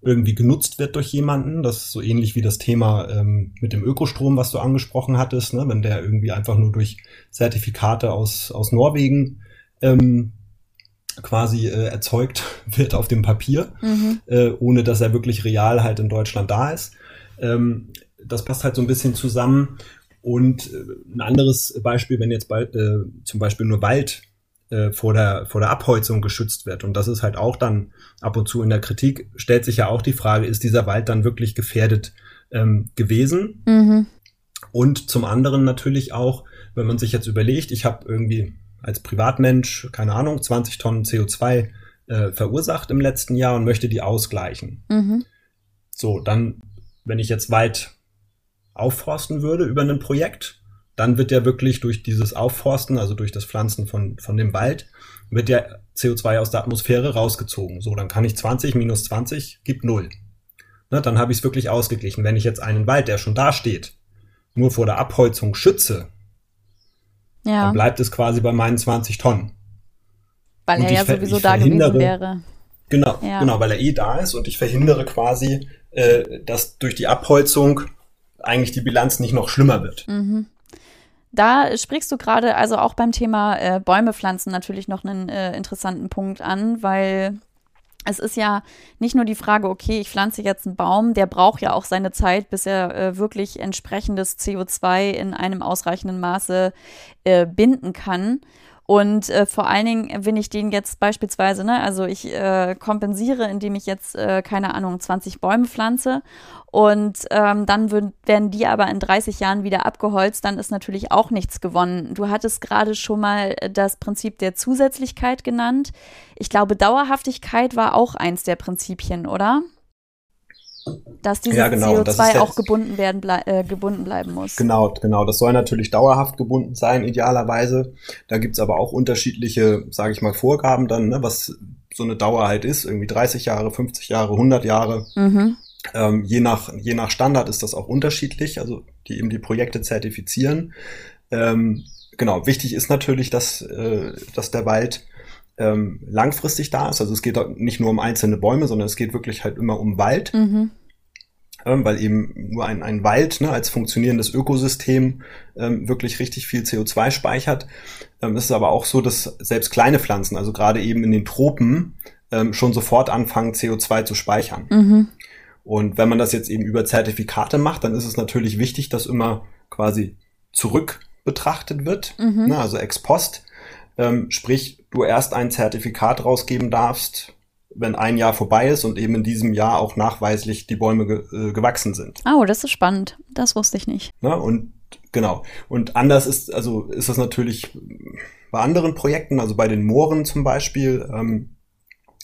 irgendwie genutzt wird durch jemanden. Das ist so ähnlich wie das Thema ähm, mit dem Ökostrom, was du angesprochen hattest, ne? wenn der irgendwie einfach nur durch Zertifikate aus, aus Norwegen ähm, quasi äh, erzeugt <laughs> wird auf dem Papier, mhm. äh, ohne dass er wirklich real halt in Deutschland da ist. Ähm, das passt halt so ein bisschen zusammen. Und äh, ein anderes Beispiel, wenn jetzt bald, äh, zum Beispiel nur Wald äh, vor, der, vor der Abholzung geschützt wird. Und das ist halt auch dann ab und zu in der Kritik, stellt sich ja auch die Frage, ist dieser Wald dann wirklich gefährdet ähm, gewesen? Mhm. Und zum anderen natürlich auch, wenn man sich jetzt überlegt, ich habe irgendwie als Privatmensch, keine Ahnung, 20 Tonnen CO2 äh, verursacht im letzten Jahr und möchte die ausgleichen. Mhm. So, dann, wenn ich jetzt Wald aufforsten würde über ein Projekt, dann wird ja wirklich durch dieses Aufforsten, also durch das Pflanzen von, von dem Wald, wird ja CO2 aus der Atmosphäre rausgezogen. So, dann kann ich 20 minus 20 gibt 0. Ne, dann habe ich es wirklich ausgeglichen. Wenn ich jetzt einen Wald, der schon da steht, nur vor der Abholzung schütze, ja. dann bleibt es quasi bei meinen 20 Tonnen. Weil er ja sowieso da gewesen wäre. Genau, ja. genau, weil er eh da ist und ich verhindere quasi, äh, dass durch die Abholzung eigentlich die Bilanz nicht noch schlimmer wird. Mhm. Da sprichst du gerade also auch beim Thema äh, Bäume pflanzen natürlich noch einen äh, interessanten Punkt an, weil es ist ja nicht nur die Frage, okay, ich pflanze jetzt einen Baum, der braucht ja auch seine Zeit, bis er äh, wirklich entsprechendes CO2 in einem ausreichenden Maße äh, binden kann. Und äh, vor allen Dingen, wenn ich den jetzt beispielsweise, ne, also ich äh, kompensiere, indem ich jetzt, äh, keine Ahnung, 20 Bäume pflanze und ähm, dann werden die aber in 30 Jahren wieder abgeholzt, dann ist natürlich auch nichts gewonnen. Du hattest gerade schon mal das Prinzip der Zusätzlichkeit genannt. Ich glaube, Dauerhaftigkeit war auch eins der Prinzipien, oder? Dass dieses ja, genau. CO2 auch gebunden werden ble äh, gebunden bleiben muss. Genau, genau. Das soll natürlich dauerhaft gebunden sein, idealerweise. Da gibt's aber auch unterschiedliche, sage ich mal, Vorgaben dann, ne, was so eine Dauer halt ist. Irgendwie 30 Jahre, 50 Jahre, 100 Jahre. Mhm. Ähm, je, nach, je nach Standard ist das auch unterschiedlich, also die eben die Projekte zertifizieren. Ähm, genau, wichtig ist natürlich, dass, äh, dass der Wald ähm, langfristig da ist. Also es geht nicht nur um einzelne Bäume, sondern es geht wirklich halt immer um Wald. Mhm. Ähm, weil eben nur ein, ein Wald ne, als funktionierendes Ökosystem ähm, wirklich richtig viel CO2 speichert. Ähm, es ist aber auch so, dass selbst kleine Pflanzen, also gerade eben in den Tropen, ähm, schon sofort anfangen, CO2 zu speichern. Mhm. Und wenn man das jetzt eben über Zertifikate macht, dann ist es natürlich wichtig, dass immer quasi zurück betrachtet wird, mhm. ne, also ex post. Ähm, sprich, du erst ein Zertifikat rausgeben darfst, wenn ein Jahr vorbei ist und eben in diesem Jahr auch nachweislich die Bäume ge äh, gewachsen sind. Oh, das ist spannend. Das wusste ich nicht. Na, und genau. Und anders ist, also ist das natürlich bei anderen Projekten, also bei den Mooren zum Beispiel, ähm,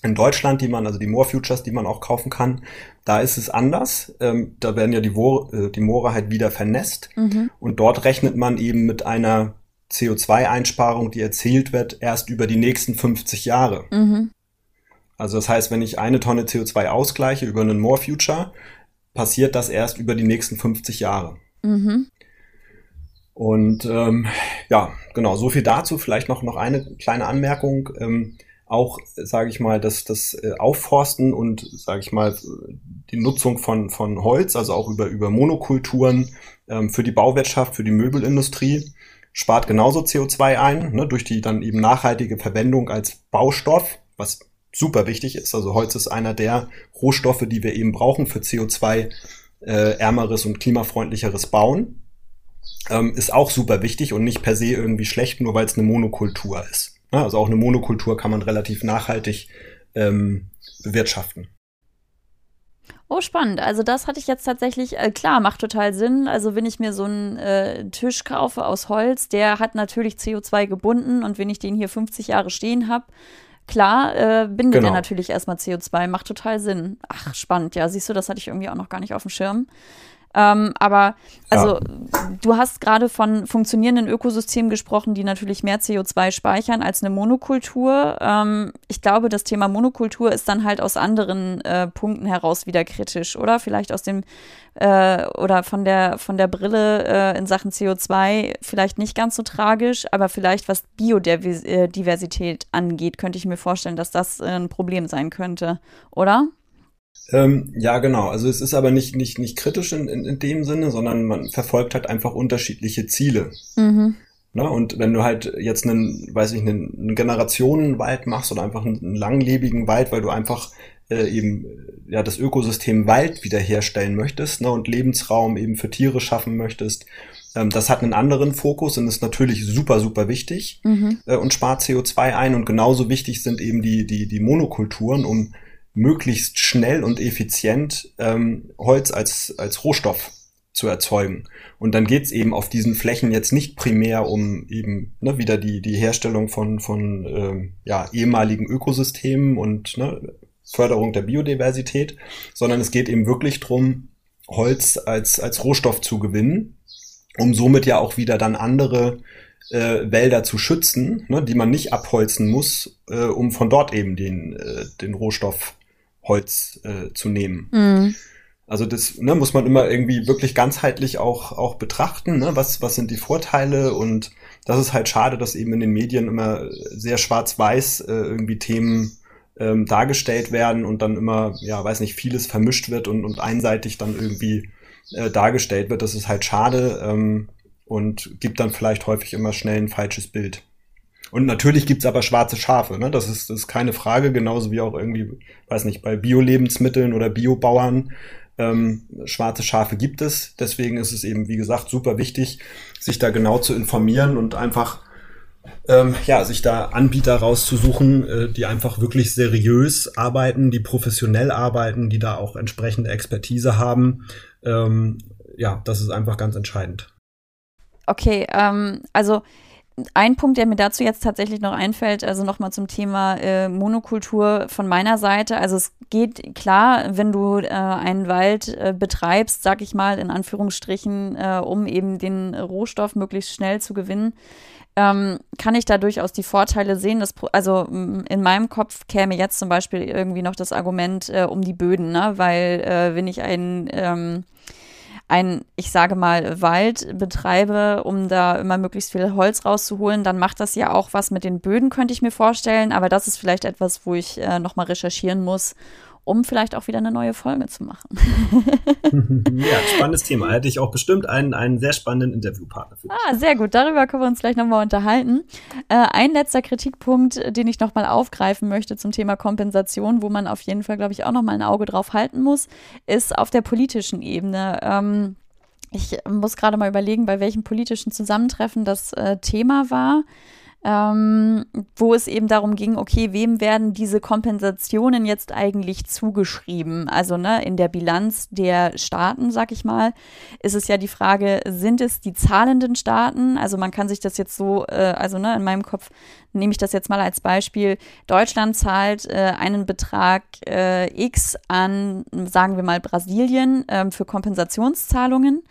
in Deutschland, die man, also die Moor Futures, die man auch kaufen kann, da ist es anders. Ähm, da werden ja die, Moor, äh, die Moore halt wieder vernässt. Mhm. Und dort rechnet man eben mit einer CO2-Einsparung, die erzielt wird, erst über die nächsten 50 Jahre. Mhm. Also das heißt, wenn ich eine Tonne CO2 ausgleiche über einen More Future, passiert das erst über die nächsten 50 Jahre. Mhm. Und ähm, ja, genau, so viel dazu. Vielleicht noch, noch eine kleine Anmerkung. Ähm, auch, sage ich mal, das, das äh, Aufforsten und, sage ich mal, die Nutzung von, von Holz, also auch über, über Monokulturen ähm, für die Bauwirtschaft, für die Möbelindustrie, spart genauso CO2 ein, ne, durch die dann eben nachhaltige Verwendung als Baustoff, was super wichtig ist. Also Holz ist einer der Rohstoffe, die wir eben brauchen für CO2 äh, ärmeres und klimafreundlicheres Bauen. Ähm, ist auch super wichtig und nicht per se irgendwie schlecht, nur weil es eine Monokultur ist. Ja, also auch eine Monokultur kann man relativ nachhaltig ähm, bewirtschaften. Oh, spannend. Also das hatte ich jetzt tatsächlich, äh, klar, macht total Sinn. Also wenn ich mir so einen äh, Tisch kaufe aus Holz, der hat natürlich CO2 gebunden und wenn ich den hier 50 Jahre stehen habe, klar, äh, bindet genau. er natürlich erstmal CO2, macht total Sinn. Ach, spannend, ja, siehst du, das hatte ich irgendwie auch noch gar nicht auf dem Schirm. Ähm, aber also ja. du hast gerade von funktionierenden Ökosystemen gesprochen, die natürlich mehr CO2 speichern als eine Monokultur. Ähm, ich glaube, das Thema Monokultur ist dann halt aus anderen äh, Punkten heraus wieder kritisch, oder? Vielleicht aus dem äh, oder von der von der Brille äh, in Sachen CO2 vielleicht nicht ganz so tragisch, aber vielleicht was Biodiversität angeht, könnte ich mir vorstellen, dass das ein Problem sein könnte, oder? Ähm, ja, genau. Also es ist aber nicht, nicht, nicht kritisch in, in, in dem Sinne, sondern man verfolgt halt einfach unterschiedliche Ziele. Mhm. Ne? Und wenn du halt jetzt einen, weiß ich, einen, einen Generationenwald machst oder einfach einen, einen langlebigen Wald, weil du einfach äh, eben ja das Ökosystem Wald wiederherstellen möchtest ne? und Lebensraum eben für Tiere schaffen möchtest, ähm, das hat einen anderen Fokus und ist natürlich super, super wichtig mhm. äh, und spart CO2 ein. Und genauso wichtig sind eben die, die, die Monokulturen, um möglichst schnell und effizient ähm, Holz als, als Rohstoff zu erzeugen. Und dann geht's eben auf diesen Flächen jetzt nicht primär um eben ne, wieder die, die Herstellung von, von ähm, ja, ehemaligen Ökosystemen und ne, Förderung der Biodiversität, sondern es geht eben wirklich drum, Holz als, als Rohstoff zu gewinnen, um somit ja auch wieder dann andere äh, Wälder zu schützen, ne, die man nicht abholzen muss, äh, um von dort eben den, äh, den Rohstoff Holz äh, zu nehmen. Mhm. Also das ne, muss man immer irgendwie wirklich ganzheitlich auch, auch betrachten. Ne? Was, was sind die Vorteile? Und das ist halt schade, dass eben in den Medien immer sehr schwarz-weiß äh, irgendwie Themen ähm, dargestellt werden und dann immer, ja, weiß nicht, vieles vermischt wird und, und einseitig dann irgendwie äh, dargestellt wird. Das ist halt schade. Ähm, und gibt dann vielleicht häufig immer schnell ein falsches Bild. Und natürlich gibt's aber schwarze Schafe, ne? Das ist, das ist keine Frage, genauso wie auch irgendwie, weiß nicht, bei Bio-Lebensmitteln oder Biobauern. Ähm, schwarze Schafe gibt es. Deswegen ist es eben, wie gesagt, super wichtig, sich da genau zu informieren und einfach ähm, ja, sich da Anbieter rauszusuchen, äh, die einfach wirklich seriös arbeiten, die professionell arbeiten, die da auch entsprechende Expertise haben. Ähm, ja, das ist einfach ganz entscheidend. Okay, ähm, also ein Punkt, der mir dazu jetzt tatsächlich noch einfällt, also nochmal zum Thema äh, Monokultur von meiner Seite. Also es geht klar, wenn du äh, einen Wald äh, betreibst, sag ich mal in Anführungsstrichen, äh, um eben den Rohstoff möglichst schnell zu gewinnen, ähm, kann ich da durchaus die Vorteile sehen. Dass, also in meinem Kopf käme jetzt zum Beispiel irgendwie noch das Argument äh, um die Böden, ne? weil äh, wenn ich einen ähm, ein, ich sage mal, Wald betreibe, um da immer möglichst viel Holz rauszuholen, dann macht das ja auch was mit den Böden, könnte ich mir vorstellen. Aber das ist vielleicht etwas, wo ich äh, nochmal recherchieren muss, um vielleicht auch wieder eine neue Folge zu machen. <laughs> ja, spannendes Thema. Hätte ich auch bestimmt einen, einen sehr spannenden Interviewpartner für. Dich. Ah, sehr gut. Darüber können wir uns gleich nochmal unterhalten. Äh, ein letzter Kritikpunkt, den ich nochmal aufgreifen möchte zum Thema Kompensation, wo man auf jeden Fall, glaube ich, auch nochmal ein Auge drauf halten muss, ist auf der politischen Ebene. Ähm, ich muss gerade mal überlegen, bei welchem politischen Zusammentreffen das äh, Thema war ähm, wo es eben darum ging, okay, wem werden diese Kompensationen jetzt eigentlich zugeschrieben? Also ne, in der Bilanz der Staaten, sag ich mal, ist es ja die Frage, sind es die zahlenden Staaten? Also man kann sich das jetzt so, äh, also ne, in meinem Kopf nehme ich das jetzt mal als Beispiel. Deutschland zahlt äh, einen Betrag äh, X an, sagen wir mal, Brasilien ähm, für Kompensationszahlungen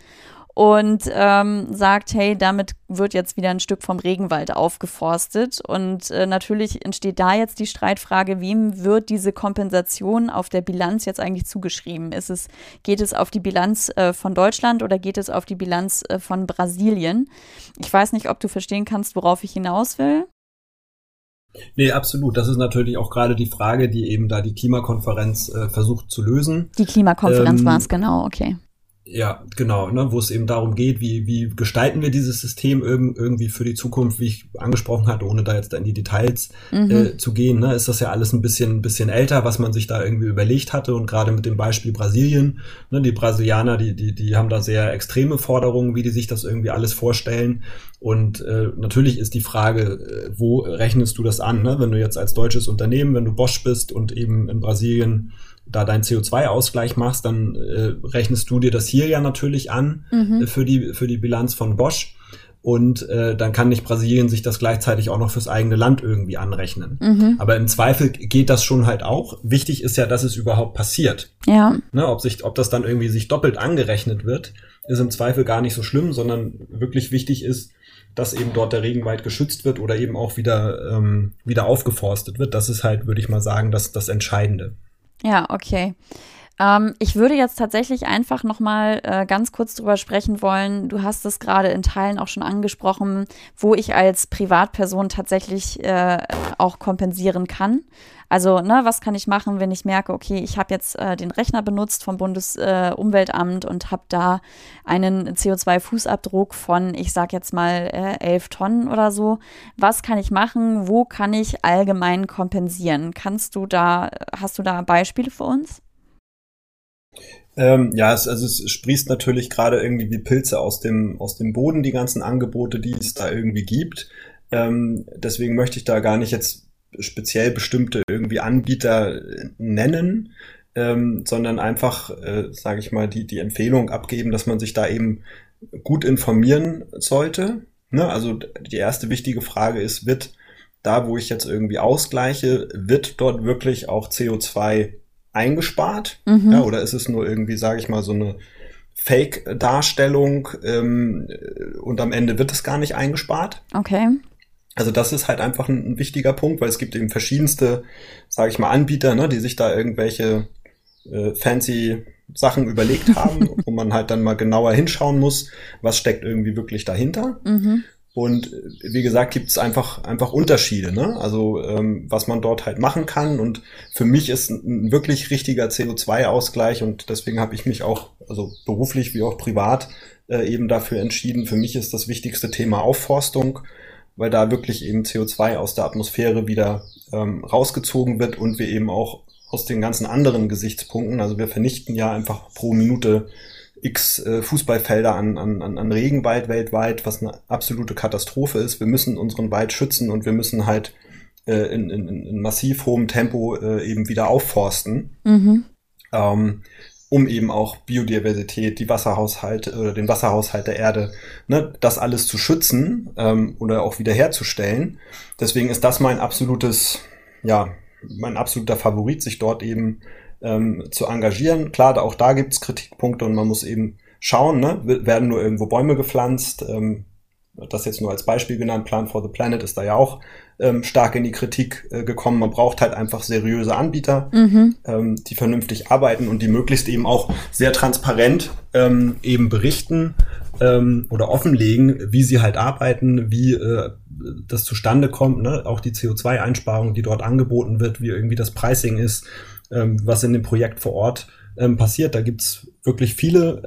und ähm, sagt, hey, damit wird jetzt wieder ein Stück vom Regenwald aufgeforstet. Und äh, natürlich entsteht da jetzt die Streitfrage, wem wird diese Kompensation auf der Bilanz jetzt eigentlich zugeschrieben? Ist es, geht es auf die Bilanz äh, von Deutschland oder geht es auf die Bilanz äh, von Brasilien? Ich weiß nicht, ob du verstehen kannst, worauf ich hinaus will. Nee, absolut. Das ist natürlich auch gerade die Frage, die eben da die Klimakonferenz äh, versucht zu lösen. Die Klimakonferenz ähm, war es, genau, okay. Ja, genau, ne, wo es eben darum geht, wie, wie gestalten wir dieses System irgendwie für die Zukunft, wie ich angesprochen hatte, ohne da jetzt in die Details mhm. äh, zu gehen, ne, ist das ja alles ein bisschen, ein bisschen älter, was man sich da irgendwie überlegt hatte und gerade mit dem Beispiel Brasilien, ne, die Brasilianer, die, die, die haben da sehr extreme Forderungen, wie die sich das irgendwie alles vorstellen und äh, natürlich ist die Frage, äh, wo rechnest du das an, ne? wenn du jetzt als deutsches Unternehmen, wenn du Bosch bist und eben in Brasilien da deinen CO2-Ausgleich machst, dann äh, rechnest du dir das hier ja natürlich an mhm. äh, für, die, für die Bilanz von Bosch. Und äh, dann kann nicht Brasilien sich das gleichzeitig auch noch fürs eigene Land irgendwie anrechnen. Mhm. Aber im Zweifel geht das schon halt auch. Wichtig ist ja, dass es überhaupt passiert. Ja. Ne, ob, sich, ob das dann irgendwie sich doppelt angerechnet wird, ist im Zweifel gar nicht so schlimm, sondern wirklich wichtig ist, dass eben dort der Regenwald geschützt wird oder eben auch wieder, ähm, wieder aufgeforstet wird. Das ist halt, würde ich mal sagen, das, das Entscheidende. Ja, okay. Ähm, ich würde jetzt tatsächlich einfach noch mal äh, ganz kurz drüber sprechen wollen. Du hast es gerade in Teilen auch schon angesprochen, wo ich als Privatperson tatsächlich äh, auch kompensieren kann. Also, ne, was kann ich machen, wenn ich merke, okay, ich habe jetzt äh, den Rechner benutzt vom Bundesumweltamt äh, und habe da einen CO2-Fußabdruck von, ich sag jetzt mal, äh, 11 Tonnen oder so. Was kann ich machen? Wo kann ich allgemein kompensieren? Kannst du da, hast du da Beispiele für uns? Ähm, ja, es, also es sprießt natürlich gerade irgendwie wie Pilze aus dem, aus dem Boden, die ganzen Angebote, die es da irgendwie gibt. Ähm, deswegen möchte ich da gar nicht jetzt speziell bestimmte irgendwie Anbieter nennen, ähm, sondern einfach, äh, sage ich mal, die, die Empfehlung abgeben, dass man sich da eben gut informieren sollte. Ne? Also die erste wichtige Frage ist, wird da, wo ich jetzt irgendwie ausgleiche, wird dort wirklich auch CO2 eingespart? Mhm. Ja, oder ist es nur irgendwie, sage ich mal, so eine Fake-Darstellung ähm, und am Ende wird es gar nicht eingespart? Okay. Also das ist halt einfach ein, ein wichtiger Punkt, weil es gibt eben verschiedenste, sage ich mal, Anbieter, ne, die sich da irgendwelche äh, fancy Sachen überlegt <laughs> haben, wo man halt dann mal genauer hinschauen muss, was steckt irgendwie wirklich dahinter. Mhm. Und äh, wie gesagt, gibt es einfach, einfach Unterschiede, ne? Also ähm, was man dort halt machen kann. Und für mich ist ein wirklich richtiger CO2-Ausgleich und deswegen habe ich mich auch, also beruflich wie auch privat, äh, eben dafür entschieden. Für mich ist das wichtigste Thema Aufforstung, weil da wirklich eben CO2 aus der Atmosphäre wieder ähm, rausgezogen wird und wir eben auch aus den ganzen anderen Gesichtspunkten, also wir vernichten ja einfach pro Minute x äh, Fußballfelder an, an, an Regenwald weltweit, was eine absolute Katastrophe ist. Wir müssen unseren Wald schützen und wir müssen halt äh, in, in, in massiv hohem Tempo äh, eben wieder aufforsten, mhm. ähm, um eben auch Biodiversität, die Wasserhaushalt oder den Wasserhaushalt der Erde, ne, das alles zu schützen ähm, oder auch wiederherzustellen. Deswegen ist das mein absolutes, ja, mein absoluter Favorit, sich dort eben ähm, zu engagieren. Klar, da, auch da gibt's Kritikpunkte und man muss eben schauen, ne? werden nur irgendwo Bäume gepflanzt. Ähm, das jetzt nur als Beispiel genannt, Plan for the Planet ist da ja auch ähm, stark in die Kritik äh, gekommen. Man braucht halt einfach seriöse Anbieter, mhm. ähm, die vernünftig arbeiten und die möglichst eben auch sehr transparent ähm, eben berichten ähm, oder offenlegen, wie sie halt arbeiten, wie äh, das zustande kommt, ne? auch die CO2-Einsparung, die dort angeboten wird, wie irgendwie das Pricing ist, ähm, was in dem Projekt vor Ort ähm, passiert. Da gibt's wirklich viele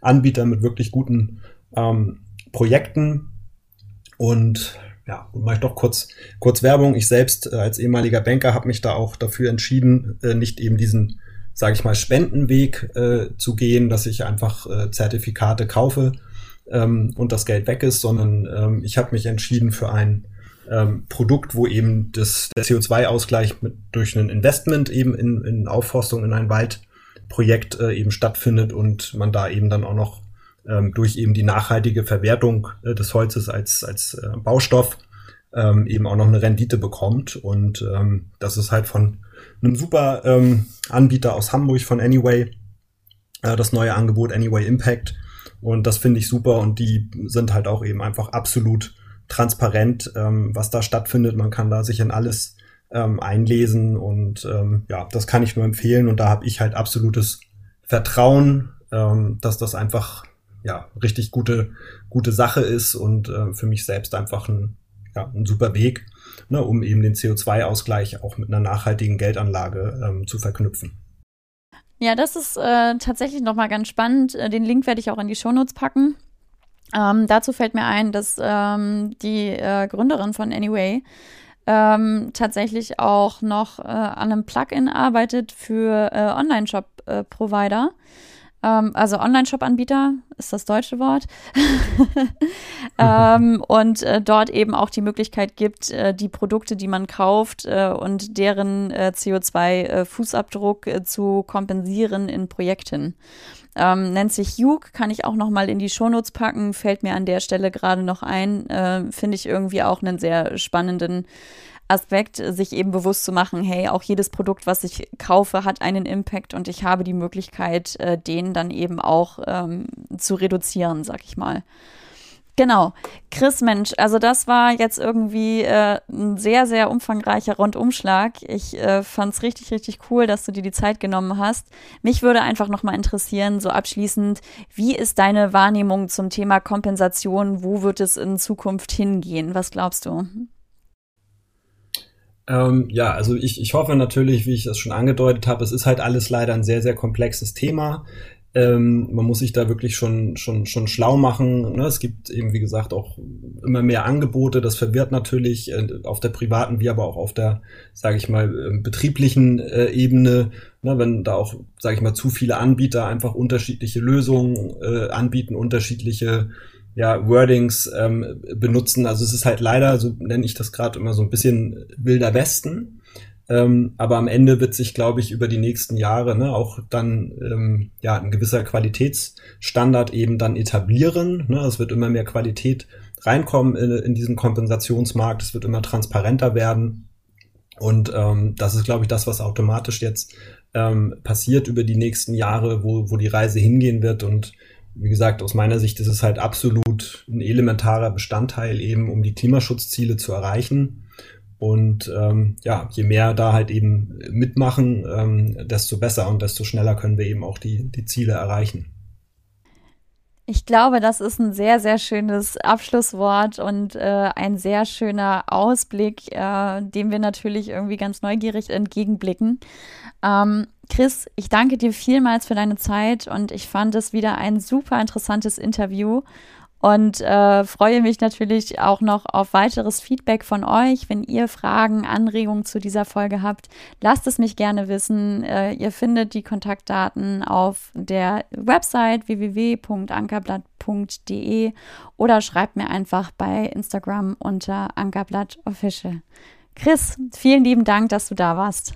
Anbieter mit wirklich guten ähm, Projekten. Und ja, und mache ich doch kurz, kurz Werbung. Ich selbst äh, als ehemaliger Banker habe mich da auch dafür entschieden, äh, nicht eben diesen, sage ich mal, Spendenweg äh, zu gehen, dass ich einfach äh, Zertifikate kaufe ähm, und das Geld weg ist, sondern ähm, ich habe mich entschieden für ein ähm, Produkt, wo eben das, der CO2-Ausgleich mit, durch ein Investment eben in, in Aufforstung in ein Waldprojekt äh, eben stattfindet und man da eben dann auch noch ähm, durch eben die nachhaltige Verwertung äh, des Holzes als, als äh, Baustoff ähm, eben auch noch eine Rendite bekommt. Und ähm, das ist halt von einem super ähm, Anbieter aus Hamburg von Anyway, äh, das neue Angebot Anyway Impact. Und das finde ich super und die sind halt auch eben einfach absolut transparent, ähm, was da stattfindet. Man kann da sich in alles ähm, einlesen und ähm, ja, das kann ich nur empfehlen und da habe ich halt absolutes Vertrauen, ähm, dass das einfach ja richtig gute gute Sache ist und äh, für mich selbst einfach ein ja, ein super Weg, ne, um eben den CO2-Ausgleich auch mit einer nachhaltigen Geldanlage ähm, zu verknüpfen. Ja, das ist äh, tatsächlich nochmal ganz spannend. Äh, den Link werde ich auch in die Shownotes packen. Ähm, dazu fällt mir ein, dass ähm, die äh, Gründerin von Anyway ähm, tatsächlich auch noch äh, an einem Plugin arbeitet für äh, Online-Shop-Provider. Ähm, also Online-Shop-Anbieter ist das deutsche Wort. <laughs> ähm, und äh, dort eben auch die Möglichkeit gibt, äh, die Produkte, die man kauft äh, und deren äh, CO2-Fußabdruck äh, zu kompensieren in Projekten. Ähm, nennt sich Hugh, kann ich auch noch mal in die Shownotes packen, fällt mir an der Stelle gerade noch ein. Äh, Finde ich irgendwie auch einen sehr spannenden Aspekt, sich eben bewusst zu machen, hey, auch jedes Produkt, was ich kaufe, hat einen Impact und ich habe die Möglichkeit, äh, den dann eben auch ähm, zu reduzieren, sag ich mal. Genau. Chris, Mensch, also das war jetzt irgendwie äh, ein sehr, sehr umfangreicher Rundumschlag. Ich äh, fand es richtig, richtig cool, dass du dir die Zeit genommen hast. Mich würde einfach nochmal interessieren, so abschließend, wie ist deine Wahrnehmung zum Thema Kompensation? Wo wird es in Zukunft hingehen? Was glaubst du? Ähm, ja, also ich, ich hoffe natürlich, wie ich das schon angedeutet habe, es ist halt alles leider ein sehr, sehr komplexes Thema. Ähm, man muss sich da wirklich schon, schon, schon schlau machen. Ne? Es gibt eben, wie gesagt, auch immer mehr Angebote. Das verwirrt natürlich äh, auf der privaten wie aber auch auf der, sage ich mal, äh, betrieblichen äh, Ebene. Ne? Wenn da auch, sage ich mal, zu viele Anbieter einfach unterschiedliche Lösungen äh, anbieten, unterschiedliche ja, Wordings ähm, benutzen. Also es ist halt leider, so nenne ich das gerade immer so ein bisschen wilder Westen. Ähm, aber am Ende wird sich, glaube ich, über die nächsten Jahre ne, auch dann ähm, ja ein gewisser Qualitätsstandard eben dann etablieren. Ne? Es wird immer mehr Qualität reinkommen in, in diesen Kompensationsmarkt. Es wird immer transparenter werden. Und ähm, das ist, glaube ich, das, was automatisch jetzt ähm, passiert über die nächsten Jahre, wo, wo die Reise hingehen wird. Und wie gesagt, aus meiner Sicht ist es halt absolut ein elementarer Bestandteil eben, um die Klimaschutzziele zu erreichen. Und ähm, ja, je mehr da halt eben mitmachen, ähm, desto besser und desto schneller können wir eben auch die, die Ziele erreichen. Ich glaube, das ist ein sehr, sehr schönes Abschlusswort und äh, ein sehr schöner Ausblick, äh, dem wir natürlich irgendwie ganz neugierig entgegenblicken. Ähm, Chris, ich danke dir vielmals für deine Zeit und ich fand es wieder ein super interessantes Interview und äh, freue mich natürlich auch noch auf weiteres Feedback von euch. Wenn ihr Fragen, Anregungen zu dieser Folge habt, lasst es mich gerne wissen. Äh, ihr findet die Kontaktdaten auf der Website www.ankerblatt.de oder schreibt mir einfach bei Instagram unter ankerblattofficial. Chris, vielen lieben Dank, dass du da warst.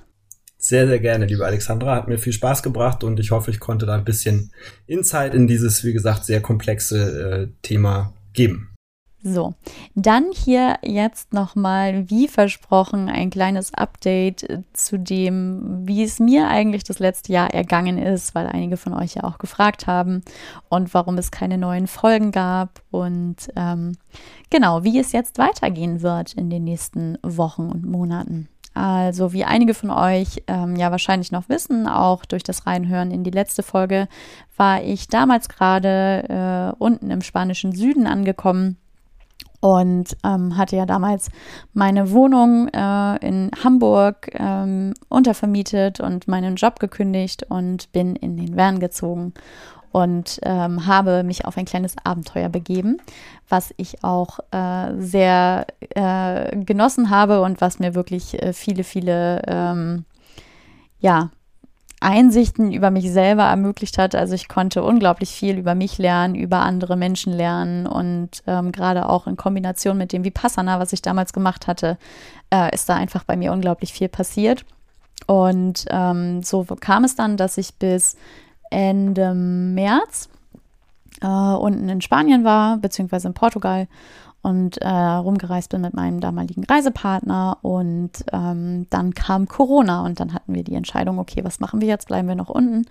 Sehr, sehr gerne, liebe Alexandra. Hat mir viel Spaß gebracht und ich hoffe, ich konnte da ein bisschen Insight in dieses, wie gesagt, sehr komplexe äh, Thema geben. So, dann hier jetzt nochmal, wie versprochen, ein kleines Update zu dem, wie es mir eigentlich das letzte Jahr ergangen ist, weil einige von euch ja auch gefragt haben und warum es keine neuen Folgen gab und ähm, genau, wie es jetzt weitergehen wird in den nächsten Wochen und Monaten. Also wie einige von euch ähm, ja wahrscheinlich noch wissen, auch durch das Reinhören in die letzte Folge, war ich damals gerade äh, unten im spanischen Süden angekommen und ähm, hatte ja damals meine Wohnung äh, in Hamburg ähm, untervermietet und meinen Job gekündigt und bin in den Van gezogen und ähm, habe mich auf ein kleines Abenteuer begeben, was ich auch äh, sehr äh, genossen habe und was mir wirklich äh, viele, viele ähm, ja, Einsichten über mich selber ermöglicht hat. Also ich konnte unglaublich viel über mich lernen, über andere Menschen lernen und ähm, gerade auch in Kombination mit dem Vipassana, was ich damals gemacht hatte, äh, ist da einfach bei mir unglaublich viel passiert. Und ähm, so kam es dann, dass ich bis Ende März äh, unten in Spanien war, beziehungsweise in Portugal und äh, rumgereist bin mit meinem damaligen Reisepartner und ähm, dann kam Corona und dann hatten wir die Entscheidung, okay, was machen wir jetzt? Bleiben wir noch unten,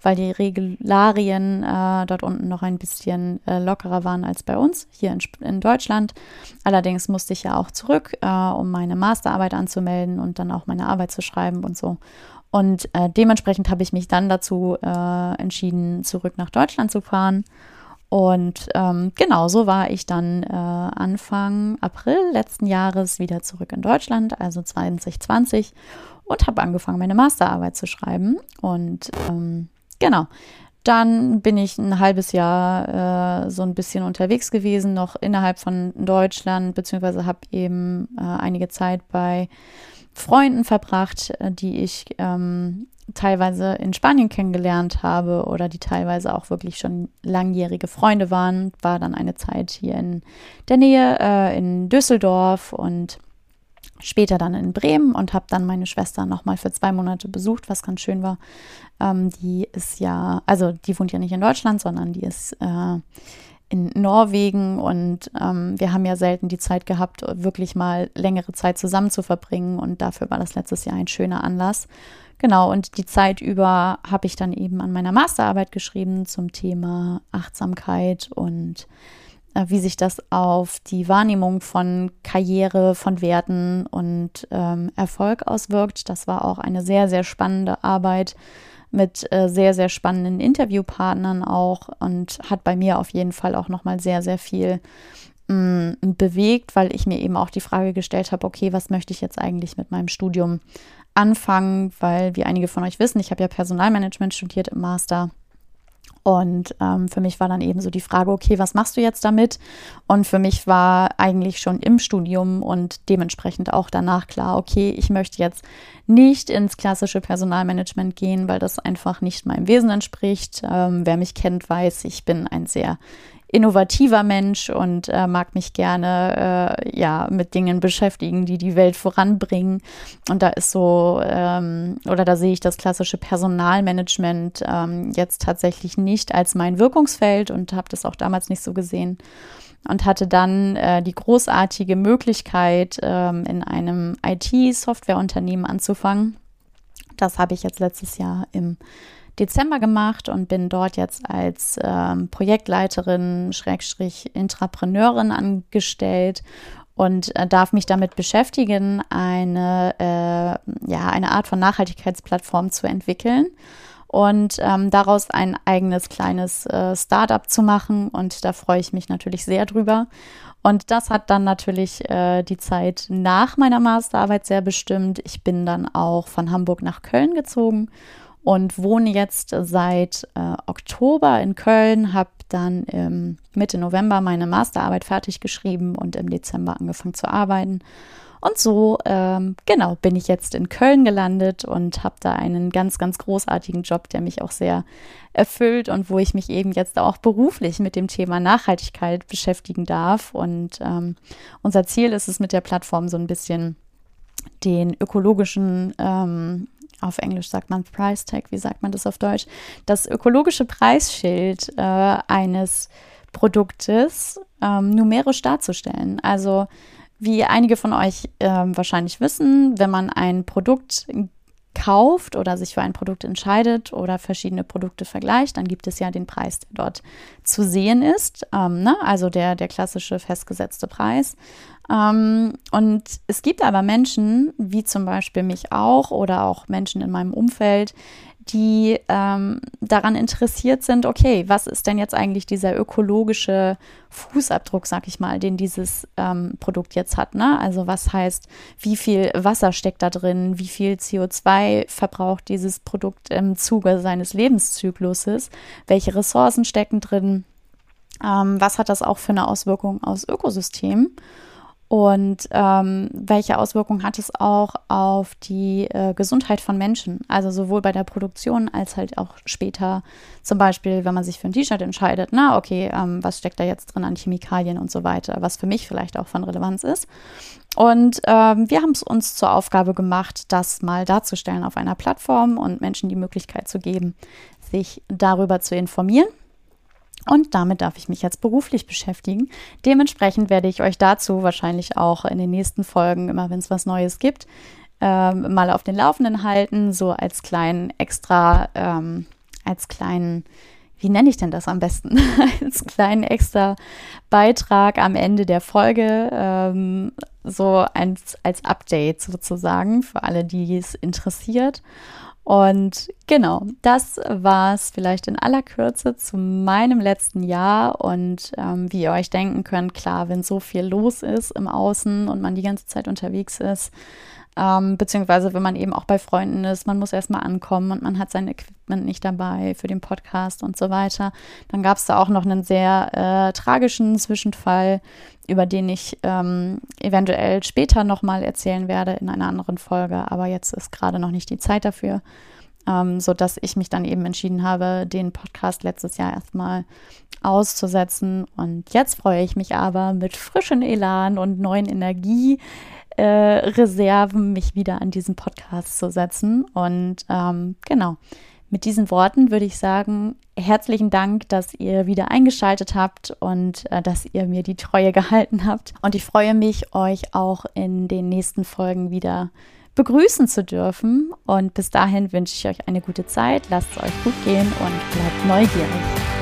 weil die Regularien äh, dort unten noch ein bisschen äh, lockerer waren als bei uns hier in, in, Deutschland. Allerdings musste ich ja auch zurück, äh, um meine Masterarbeit anzumelden und dann auch meine Arbeit zu schreiben und so. Und äh, dementsprechend habe ich mich dann dazu äh, entschieden, zurück nach Deutschland zu fahren. Und ähm, genau so war ich dann äh, Anfang April letzten Jahres wieder zurück in Deutschland, also 2020, und habe angefangen, meine Masterarbeit zu schreiben. Und ähm, genau, dann bin ich ein halbes Jahr äh, so ein bisschen unterwegs gewesen, noch innerhalb von Deutschland, beziehungsweise habe eben äh, einige Zeit bei Freunden verbracht, äh, die ich ähm, teilweise in Spanien kennengelernt habe oder die teilweise auch wirklich schon langjährige Freunde waren. War dann eine Zeit hier in der Nähe äh, in Düsseldorf und später dann in Bremen und habe dann meine Schwester nochmal für zwei Monate besucht, was ganz schön war. Ähm, die ist ja, also die wohnt ja nicht in Deutschland, sondern die ist äh, in Norwegen und ähm, wir haben ja selten die Zeit gehabt, wirklich mal längere Zeit zusammen zu verbringen und dafür war das letztes Jahr ein schöner Anlass. Genau, und die Zeit über habe ich dann eben an meiner Masterarbeit geschrieben zum Thema Achtsamkeit und äh, wie sich das auf die Wahrnehmung von Karriere, von Werten und ähm, Erfolg auswirkt. Das war auch eine sehr, sehr spannende Arbeit mit äh, sehr, sehr spannenden Interviewpartnern auch und hat bei mir auf jeden Fall auch nochmal sehr, sehr viel mh, mm, bewegt, weil ich mir eben auch die Frage gestellt habe, okay, was möchte ich jetzt eigentlich mit meinem Studium anfangen? Weil, wie einige von euch wissen, ich habe ja Personalmanagement studiert im Master und ähm, für mich war dann eben so die Frage, okay, was machst du jetzt damit? Und für mich war eigentlich schon im Studium und dementsprechend auch danach klar, okay, ich möchte jetzt nicht ins klassische Personalmanagement gehen, weil das einfach nicht meinem Wesen entspricht. Ähm, wer mich kennt, weiß, ich bin ein sehr innovativer Mensch und äh, mag mich gerne äh, ja mit Dingen beschäftigen, die die Welt voranbringen. Und da ist so ähm, oder da sehe ich das klassische Personalmanagement ähm, jetzt tatsächlich nicht als mein Wirkungsfeld und habe das auch damals nicht so gesehen und hatte dann äh, die großartige Möglichkeit, ähm, in einem IT-Softwareunternehmen anzufangen. Das habe ich jetzt letztes Jahr im Dezember gemacht und bin dort jetzt als ähm, Projektleiterin, Schrägstrich Intrapreneurin angestellt und äh, darf mich damit beschäftigen, eine, äh, ja, eine Art von Nachhaltigkeitsplattform zu entwickeln und ähm, daraus ein eigenes kleines äh, Startup zu machen. Und da freue ich mich natürlich sehr drüber. Und das hat dann natürlich äh, die Zeit nach meiner Masterarbeit sehr bestimmt. Ich bin dann auch von Hamburg nach Köln gezogen und wohne jetzt seit äh, Oktober in Köln, habe dann ähm, Mitte November meine Masterarbeit fertig geschrieben und im Dezember angefangen zu arbeiten. Und so, ähm, genau, bin ich jetzt in Köln gelandet und habe da einen ganz, ganz großartigen Job, der mich auch sehr erfüllt und wo ich mich eben jetzt auch beruflich mit dem Thema Nachhaltigkeit beschäftigen darf. Und ähm, unser Ziel ist es mit der Plattform so ein bisschen den ökologischen ähm, auf Englisch sagt man Price Tag, wie sagt man das auf Deutsch? Das ökologische Preisschild äh, eines Produktes ähm, numerisch darzustellen. Also wie einige von euch äh, wahrscheinlich wissen, wenn man ein Produkt kauft oder sich für ein Produkt entscheidet oder verschiedene Produkte vergleicht, dann gibt es ja den Preis, der dort zu sehen ist, ähm, ne? also der, der klassische festgesetzte Preis. Ähm, und es gibt aber Menschen, wie zum Beispiel mich auch oder auch Menschen in meinem Umfeld, die ähm, daran interessiert sind, okay, was ist denn jetzt eigentlich dieser ökologische Fußabdruck, sag ich mal, den dieses ähm, Produkt jetzt hat. Ne? Also was heißt, wie viel Wasser steckt da drin, wie viel CO2 verbraucht dieses Produkt im Zuge seines Lebenszykluses, welche Ressourcen stecken drin, ähm, was hat das auch für eine Auswirkung aus Ökosystem? Und ähm, welche Auswirkungen hat es auch auf die äh, Gesundheit von Menschen? Also sowohl bei der Produktion als halt auch später, zum Beispiel, wenn man sich für ein T-Shirt entscheidet, na okay, ähm, was steckt da jetzt drin an Chemikalien und so weiter, was für mich vielleicht auch von Relevanz ist. Und ähm, wir haben es uns zur Aufgabe gemacht, das mal darzustellen auf einer Plattform und Menschen die Möglichkeit zu geben, sich darüber zu informieren und damit darf ich mich jetzt beruflich beschäftigen. Dementsprechend werde ich euch dazu wahrscheinlich auch in den nächsten Folgen, immer wenn es was Neues gibt, ähm, mal auf den Laufenden halten, so als kleinen extra, ähm, als kleinen, wie nenne ich denn das am besten? <laughs> als kleinen extra Beitrag am Ende der Folge, ähm, so als, als Update sozusagen für alle, die es interessiert. Und genau, das war es vielleicht in aller Kürze zu meinem letzten Jahr. Und ähm, wie ihr euch denken könnt, klar, wenn so viel los ist im Außen und man die ganze Zeit unterwegs ist, ähm, beziehungsweise wenn man eben auch bei Freunden ist, man muss erstmal ankommen und man hat sein Equipment nicht dabei für den Podcast und so weiter. Dann gab es da auch noch einen sehr äh, tragischen Zwischenfall, über den ich ähm, eventuell später nochmal erzählen werde in einer anderen Folge, aber jetzt ist gerade noch nicht die Zeit dafür. Ähm, so dass ich mich dann eben entschieden habe, den Podcast letztes Jahr erstmal auszusetzen. Und jetzt freue ich mich aber mit frischem Elan und neuen Energie äh, mich wieder an diesen Podcast zu setzen. Und ähm, genau, mit diesen Worten würde ich sagen, herzlichen Dank, dass ihr wieder eingeschaltet habt und äh, dass ihr mir die Treue <laughs> gehalten habt. Und ich freue mich, euch auch in den nächsten Folgen wieder begrüßen zu dürfen. Und bis dahin wünsche ich euch eine gute Zeit, lasst es euch gut gehen und bleibt neugierig.